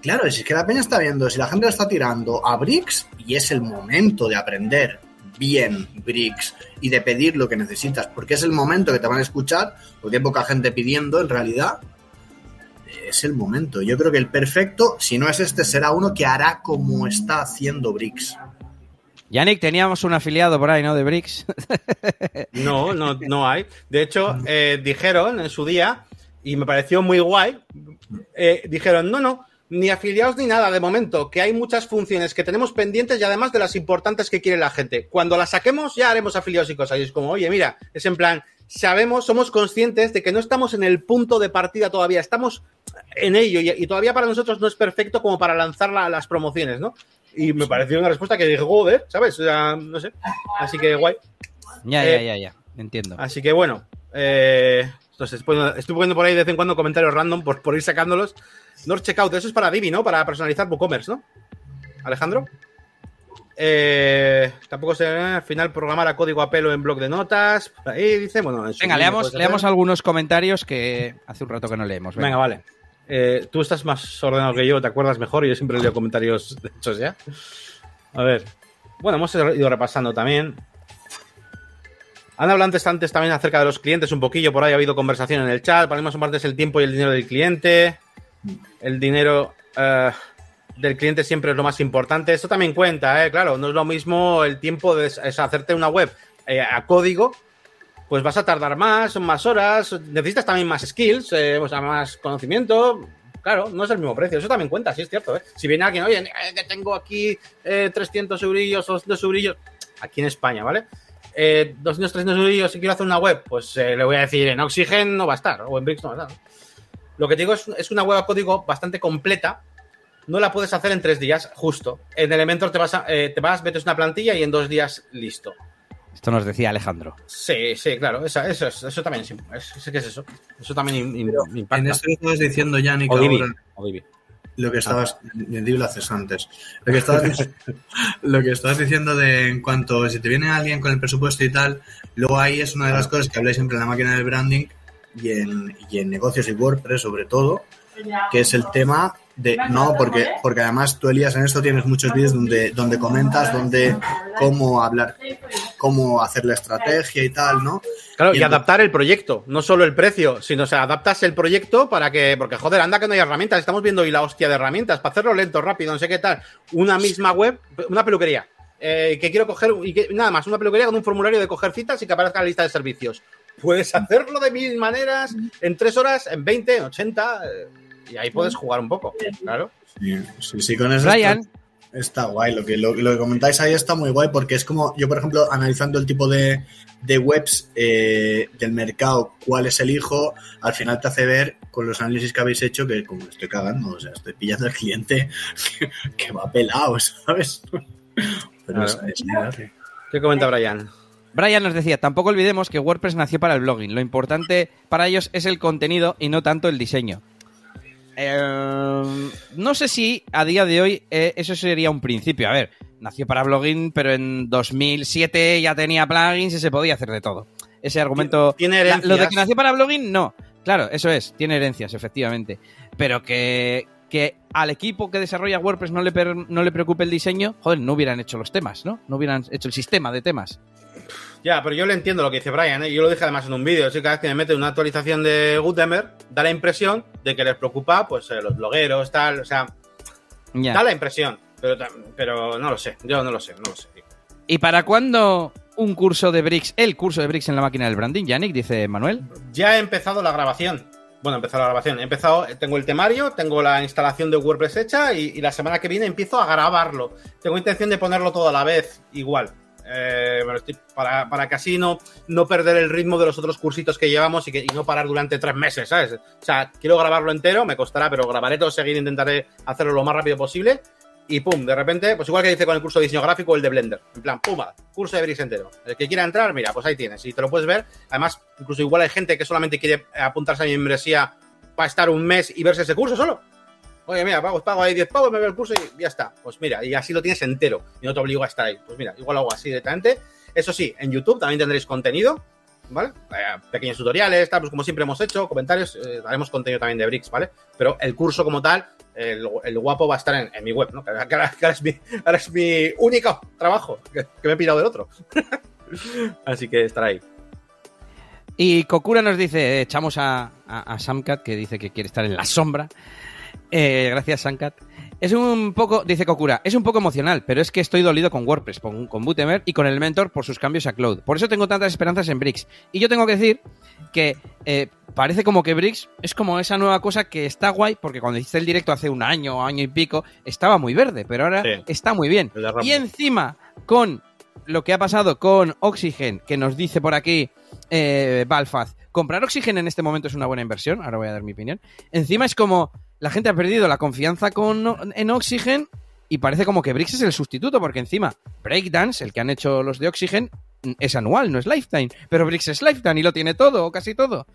Claro, si es que la peña está viendo, si la gente la está tirando a Bricks, y es el momento de aprender bien Bricks y de pedir lo que necesitas, porque es el momento que te van a escuchar, porque hay poca gente pidiendo en realidad, es el momento. Yo creo que el perfecto, si no es este, será uno que hará como está haciendo Bricks. Yannick, teníamos un afiliado por ahí, ¿no? De Bricks. [laughs] No, no, no hay. De hecho, eh, dijeron en su día, y me pareció muy guay, eh, dijeron, no, no, ni afiliados ni nada de momento, que hay muchas funciones que tenemos pendientes y además de las importantes que quiere la gente. Cuando las saquemos ya haremos afiliados y cosas. Y es como, oye, mira, es en plan, sabemos, somos conscientes de que no estamos en el punto de partida todavía, estamos en ello y, y todavía para nosotros no es perfecto como para lanzar la- las promociones, ¿no? Y me pareció una respuesta que dije, joder, ¿sabes? O sea, no sé. Así que guay. ya, Eh, ya, ya, ya. Entiendo. Así que bueno, eh, entonces pues, estoy poniendo por ahí de vez en cuando comentarios random por, por ir sacándolos. North Checkout, eso es para Divi, ¿no? Para personalizar WooCommerce, ¿no? Alejandro. Eh, tampoco se al final programar a código a pelo en blog de notas. Por ahí dice, bueno. Venga, leamos, leamos algunos comentarios que hace un rato que no leemos. Venga, vale. Eh, tú estás más ordenado que yo, te acuerdas mejor y yo siempre leo comentarios hechos ya. A ver. Bueno, hemos ido repasando también. Han hablado antes, antes también acerca de los clientes un poquillo, por ahí ha habido conversación en el chat. Para mí más o menos es el tiempo y el dinero del cliente. El dinero eh, del cliente siempre es lo más importante. Esto también cuenta, ¿eh? Claro, no es lo mismo el tiempo de hacerte una web eh, a código, pues vas a tardar más, son más horas, necesitas también más skills, eh, o sea, más conocimiento. Claro, no es el mismo precio, eso también cuenta, sí es cierto. ¿eh? Si viene alguien, oye, que tengo aquí eh, 300 eurillos o 200 eurillos, aquí en España, ¿vale? Eh, 200, 300 eurillos si quiero hacer una web, pues le voy a decir, en Oxygen no va a estar, o en Bricks no va a estar. Lo que te digo es, es una web a código bastante completa, no la puedes hacer en tres días, justo. En Elementor te vas, a- eh, te vas, metes una plantilla y en dos días listo. Esto nos decía Alejandro. Sí, sí, claro, eso, es- eso también es, es, es que es eso. Eso también im- im- impacta. En esto que estabas diciendo, Yannick, lo que estabas. Lo haces antes. Lo que estabas, [laughs] lo que estabas diciendo de en cuanto si te viene alguien con el presupuesto y tal, luego ahí es una de las cosas que habláis siempre en la máquina del branding y en, y en negocios y WordPress sobre todo, que es el tema de no, porque, porque además tú, Elías, en esto tienes muchos vídeos donde, donde comentas donde cómo hablar, cómo hacer la estrategia y tal, ¿no? Claro, y adaptar el proyecto, no solo el precio, sino o sea, adaptas el proyecto para que, porque joder, anda que no hay herramientas, estamos viendo hoy la hostia de herramientas, para hacerlo lento, rápido, no sé qué tal, una misma web, una peluquería, eh, que quiero coger, y que, nada más, una peluquería con un formulario de coger citas y que aparezca la lista de servicios. Puedes hacerlo de mil maneras, en tres horas, en 20, en 80, eh, y ahí puedes jugar un poco, claro. Sí, sí, sí, con eso Ryan, está, está guay. Lo que, lo, lo que comentáis ahí está muy guay porque es como, yo por ejemplo, analizando el tipo de, de webs eh, del mercado, cuáles elijo, al final te hace ver con los análisis que habéis hecho que como estoy cagando, o sea, estoy pillando al cliente que, [laughs] que va pelado, ¿sabes? [laughs] Pero es, Claro. es negocio. ¿Qué comenta Brian? Brian nos decía, tampoco olvidemos que WordPress nació para el blogging. Lo importante para ellos es el contenido y no tanto el diseño. Eh, no sé si a día de hoy eh, eso sería un principio. A ver, nació para blogging, pero en 2007 ya tenía plugins y se podía hacer de todo. Ese argumento... Tiene La- lo de que nació para blogging, no. Claro, eso es, tiene herencias, efectivamente. Pero que, que al equipo que desarrolla WordPress no le, per- no le preocupe el diseño, joder, no hubieran hecho los temas, ¿no? No hubieran hecho el sistema de temas. Ya, pero yo le entiendo lo que dice Brian, ¿eh? yo lo dije además en un vídeo, si cada vez que me mete una actualización de Gutenberg, da la impresión de que les preocupa pues eh, los blogueros, tal, o sea, Ya. da la impresión, pero, pero no lo sé, yo no lo sé, no lo sé. ¿Y para cuándo un curso de Bricks, el curso de Bricks en la máquina del branding, Yannick, dice Manuel? Ya he empezado la grabación. Bueno, he empezado la grabación. He empezado, tengo el temario, tengo la instalación de WordPress hecha y, y la semana que viene empiezo a grabarlo. Tengo intención de ponerlo todo a la vez, igual. Eh, para, para que así no, no perder el ritmo de los otros cursitos que llevamos y, que, no parar durante tres meses, ¿sabes? O sea, quiero grabarlo entero, me costará, pero grabaré todo seguido, intentaré hacerlo lo más rápido posible. Y pum, de repente, pues igual que dice con el curso de diseño gráfico, el de Blender. En plan, pumba, curso de Bricks entero. El que quiera entrar, mira, pues ahí tienes. Y te lo puedes ver. Además, incluso igual hay gente que solamente quiere apuntarse a mi membresía para estar un mes y verse ese curso solo. Oye, mira, pago, pago ahí 10 pavos, me veo el curso y ya está. Pues mira, y así lo tienes entero y no te obligo a estar ahí. Pues mira, igual lo hago así directamente. Eso sí, en YouTube también tendréis contenido, ¿vale? Eh, pequeños tutoriales, tal, pues como siempre hemos hecho, comentarios, eh, daremos contenido también de Bricks, ¿vale? Pero el curso como tal, el, el guapo va a estar en, en mi web, ¿no? Que ahora, es, mi, ahora es mi único trabajo, que, me he pirado del otro. [laughs] así que estará ahí. Y Kokura nos dice, eh, echamos a, a Samcat, que dice que quiere estar en la sombra. Eh, gracias, Samcat. Es un poco, dice Kokura, es un poco emocional, pero es que estoy dolido con WordPress, con, con Gutenberg y con Elementor por sus cambios a Cloud. Por eso tengo tantas esperanzas en Bricks. Y yo tengo que decir que eh, parece como que Bricks es como esa nueva cosa que está guay, porque cuando hice el directo hace un año, año y pico, estaba muy verde, pero ahora Sí. está muy bien. El. Y encima, con lo que ha pasado con Oxygen, que nos dice por aquí eh, Balfaz, comprar Oxygen en este momento es una buena inversión, ahora voy a dar mi opinión. Encima es como la gente ha perdido la confianza con, en Oxygen y parece como que Brix es el sustituto, porque encima Breakdance, el que han hecho los de Oxygen, es anual, no es lifetime, pero Brix es lifetime y lo tiene todo, o casi todo.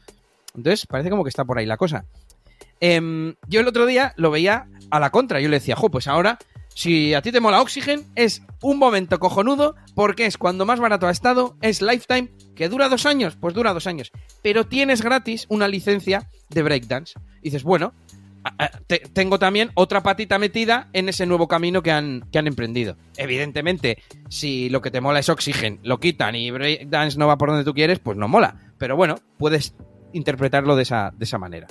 Entonces parece como que está por ahí la cosa. Em, yo el otro día lo veía a la contra. Yo le decía, jo, pues ahora, si a ti te mola Oxygen, es un momento cojonudo porque es cuando más barato ha estado, es Lifetime, que dura dos años, pues dura dos años. Pero tienes gratis una licencia de Breakdance. Y dices, bueno, te- tengo también otra patita metida en ese nuevo camino que han, que han emprendido. Evidentemente, si lo que te mola es Oxygen, lo quitan y Breakdance no va por donde tú quieres, pues no mola. Pero bueno, puedes interpretarlo de esa, de esa manera.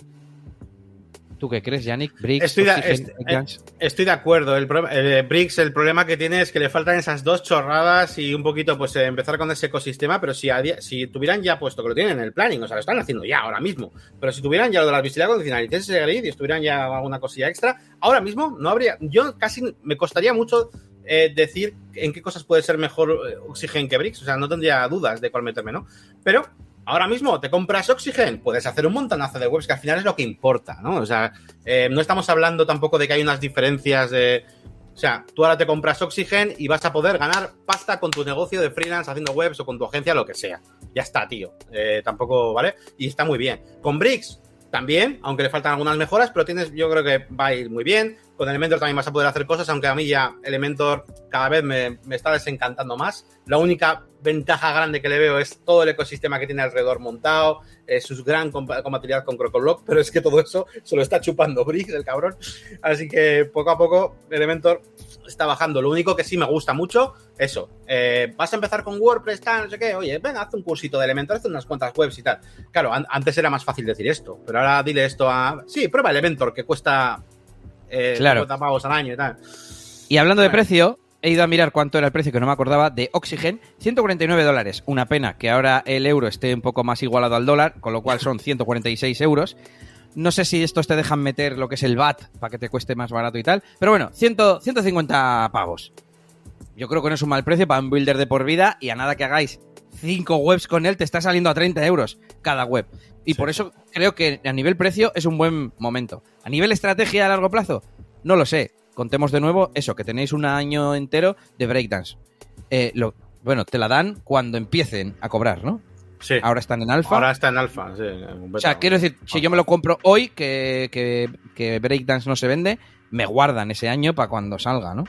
¿Tú qué crees, Yannick? Briggs, Estoy de, Oxygen, est- Breakdance. eh, estoy de acuerdo. El, pro- eh, Briggs, el problema que tiene es que le faltan esas dos chorradas y un poquito, pues, eh, empezar con ese ecosistema. Pero si, tuvieran ya puesto que lo tienen en el planning, o sea, lo están haciendo ya ahora mismo. Pero si tuvieran ya lo de la visibilidad condicional y ese grid y estuvieran ya alguna cosilla extra, ahora mismo no habría. Yo casi me costaría mucho eh, decir en qué cosas puede ser mejor Oxygen que Briggs. O sea, no tendría dudas de cuál meterme, ¿no? Pero ahora mismo te compras Oxygen, puedes hacer un montonazo de webs, que al final es lo que importa, ¿no? O sea, eh, no estamos hablando tampoco de que hay unas diferencias de. O sea, tú ahora te compras Oxygen y vas a poder ganar pasta con tu negocio de freelance haciendo webs o con tu agencia, lo que sea. Ya está, tío. Eh, tampoco, ¿vale? Y está muy bien. Con Bricks también, aunque le faltan algunas mejoras, pero tienes, yo creo que va a ir muy bien. Con Elementor también vas a poder hacer cosas, aunque a mí ya Elementor cada vez me, está desencantando más. La única ventaja grande que le veo es todo el ecosistema que tiene alrededor montado, eh, su gran compa- compatibilidad con Crocoblock, pero es que todo eso se lo está chupando Briggs, el cabrón. Así que poco a poco Elementor está bajando. Lo único que sí me gusta mucho, eso. eh, vas a empezar con WordPress, tal, no sé qué. Oye, venga, haz un cursito de Elementor, haz unas cuantas webs y tal. Claro, an- antes era más fácil decir esto, pero ahora dile esto a. Sí, prueba Elementor, que cuesta. Eh, Claro. 50 pavos al año y tal. Y hablando de precio, he ido a mirar cuánto era el precio, que no me acordaba, de Oxygen, 149 dólares. Una pena que ahora el euro esté un poco más igualado al dólar, con lo cual son [laughs] 146 euros. No sé si estos te dejan meter lo que es el VAT para que te cueste más barato y tal. Pero bueno, 100, 150 pavos. Yo creo que no es un mal precio para un builder de por vida y a nada que hagáis cinco webs con él te está saliendo a 30 euros cada web. Y Sí. por eso creo que a nivel precio es un buen momento. A nivel estrategia a largo plazo, no lo sé. Contemos de nuevo eso, que tenéis un año entero de breakdance. Eh, lo, bueno, te la dan cuando empiecen a cobrar, ¿no? Sí. Ahora están en alfa. Ahora está en alfa. sí, en O sea, quiero decir, si yo me lo compro hoy, que, que, que Breakdance no se vende, me guardan ese año para cuando salga, ¿no?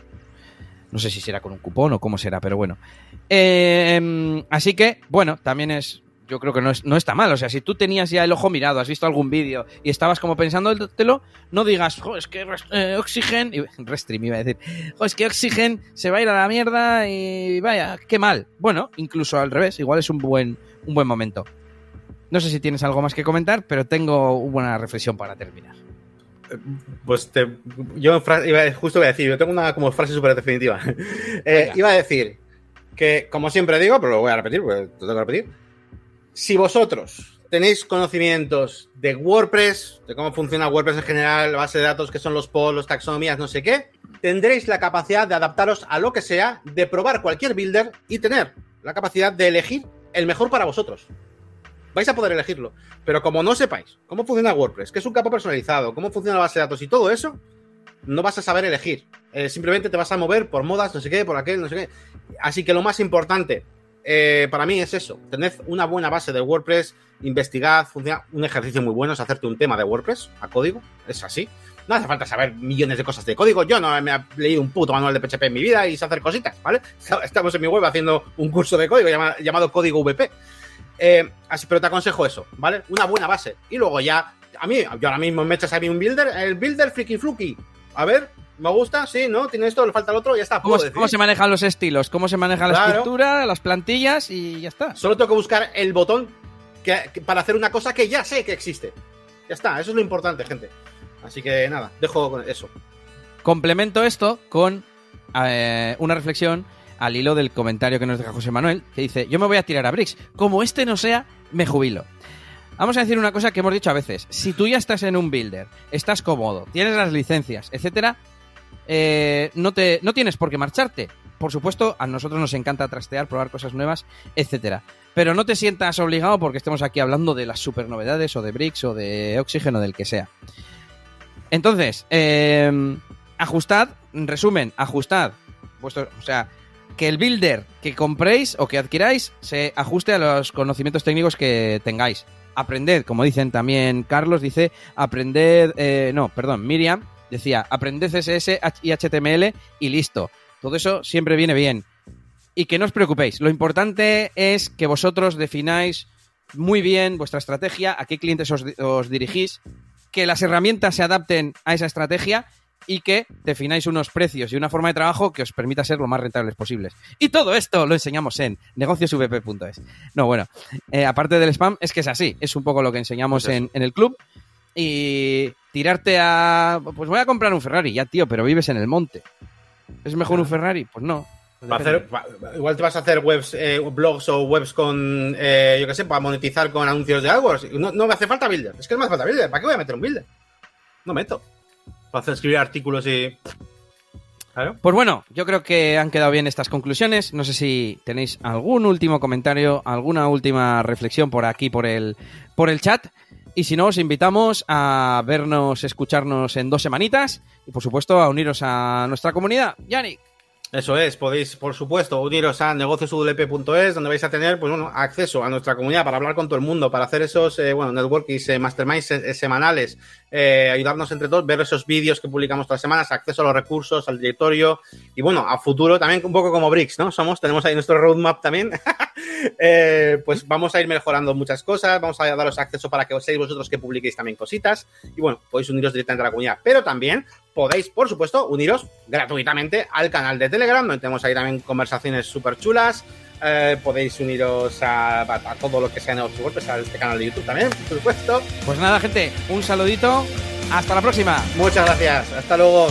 No sé si será con un cupón o cómo será, pero bueno. Eh, así que, bueno, también es. Yo creo que no, es, no está mal. O sea, si tú tenías ya el ojo mirado, has visto algún vídeo y estabas como pensándotelo, no digas, jo, es que eh, Oxygen. y- [laughs] Restream iba a decir, jo, es que Oxygen se va a ir a la mierda y vaya, qué mal. Bueno, incluso al revés, igual es un buen, un buen momento. No sé si tienes algo más que comentar, pero tengo una reflexión para terminar. Pues te, yo iba, justo iba a decir, yo tengo una como frase súper definitiva. [laughs] Eh, iba a decir que, como siempre digo, pero lo voy a repetir, porque lo tengo que repetir. Si vosotros tenéis conocimientos de WordPress, de cómo funciona WordPress en general, la base de datos, que son los pods, los taxonomías, no sé qué, tendréis la capacidad de adaptaros a lo que sea, de probar cualquier builder y tener la capacidad de elegir el mejor para vosotros. Vais a poder elegirlo. Pero como no sepáis cómo funciona WordPress, qué es un campo personalizado, cómo funciona la base de datos y todo eso, no vas a saber elegir. Eh, simplemente te vas a mover por modas, no sé qué, por aquel, no sé qué. Así que lo más importante eh, para mí es eso. Tened una buena base de WordPress, investigad, funciona. Un ejercicio muy bueno es hacerte un tema de WordPress a código. Es así. No hace falta saber millones de cosas de código. Yo no me he leído un puto manual de PHP en mi vida y sé hacer cositas, ¿vale? [laughs] Estamos en mi web haciendo un curso de código llama- llamado Código VP. Eh, así, pero te aconsejo eso, ¿vale? Una buena base. Y luego ya, a mí, yo ahora mismo me echas a mí un builder, el builder friki fluky. A ver, ¿me gusta? Sí, ¿no? Tiene esto, le falta el otro, ya está. ¿Cómo, se manejan los estilos? ¿Cómo se maneja la escritura, las plantillas y ya está? Solo tengo que buscar el botón que- que- para hacer una cosa que ya sé que existe. Ya está, eso es lo importante, gente. Así que nada, dejo con eso. Complemento esto con eh, una reflexión al hilo del comentario que nos deja José Manuel, que dice, yo me voy a tirar a Bricks. Como este no sea, me jubilo. Vamos a decir una cosa que hemos dicho a veces. Si tú ya estás en un builder, estás cómodo, tienes las licencias, etcétera, eh, no, te, no tienes por qué marcharte. Por supuesto, a nosotros nos encanta trastear, probar cosas nuevas, etcétera. Pero no te sientas obligado porque estemos aquí hablando de las super novedades o de Bricks o de Oxígeno, del que sea. Entonces, eh, ajustad, en resumen, ajustad. Vuestro, o sea, que el builder que compréis o que adquiráis se ajuste a los conocimientos técnicos que tengáis. aprended, como dicen también Carlos, dice aprended, eh, no, perdón, Miriam decía, aprended CSS y HTML y listo. Todo eso siempre viene bien. Y que no os preocupéis, lo importante es que vosotros defináis muy bien vuestra estrategia, a qué clientes os, os dirigís, que las herramientas se adapten a esa estrategia y que defináis unos precios y una forma de trabajo que os permita ser lo más rentables posibles. Y todo esto lo enseñamos en negociosvp.es. No, bueno, eh, aparte del spam, es que es así, es un poco lo que enseñamos Pues en, en el club. Y tirarte a... Pues voy a comprar un Ferrari, ya tío, pero vives en el monte. ¿Es mejor un Ferrari? Pues no. Va a hacer- va- igual te vas a hacer webs, eh, blogs o webs con, eh, yo qué sé, para monetizar con anuncios de AdWords. No, no me hace falta builder. Es que no me hace falta builder. ¿Para qué voy a meter un builder? No meto. Para hacer escribir artículos y. Claro. Pues bueno, yo creo que han quedado bien estas conclusiones. No sé si tenéis algún último comentario, alguna última reflexión por aquí, por el, por el chat. Y si no, os invitamos a vernos, escucharnos en dos semanitas y por supuesto a uniros a nuestra comunidad. Yannick. Eso es, podéis, por supuesto, uniros a negociosudlp.es, donde vais a tener pues, bueno, acceso a nuestra comunidad para hablar con todo el mundo, para hacer esos eh, bueno, networkings, eh, masterminds eh, semanales, eh, ayudarnos entre todos, ver esos vídeos que publicamos todas las semanas, acceso a los recursos, al directorio y bueno, a futuro también un poco como Bricks, ¿no? Somos, tenemos ahí nuestro roadmap también. [laughs] Eh, pues vamos a ir mejorando muchas cosas, vamos a daros acceso para que seáis vosotros que publiquéis también cositas y bueno, podéis uniros directamente a la comunidad, pero también podéis, por supuesto, uniros gratuitamente al canal de Telegram, donde tenemos ahí también conversaciones súper chulas. Eh, podéis uniros a, a- a todo lo que sea Negocio WordPress, a este canal de YouTube también, por supuesto. Pues nada, gente, un saludito. Hasta la próxima. Muchas gracias. Hasta luego.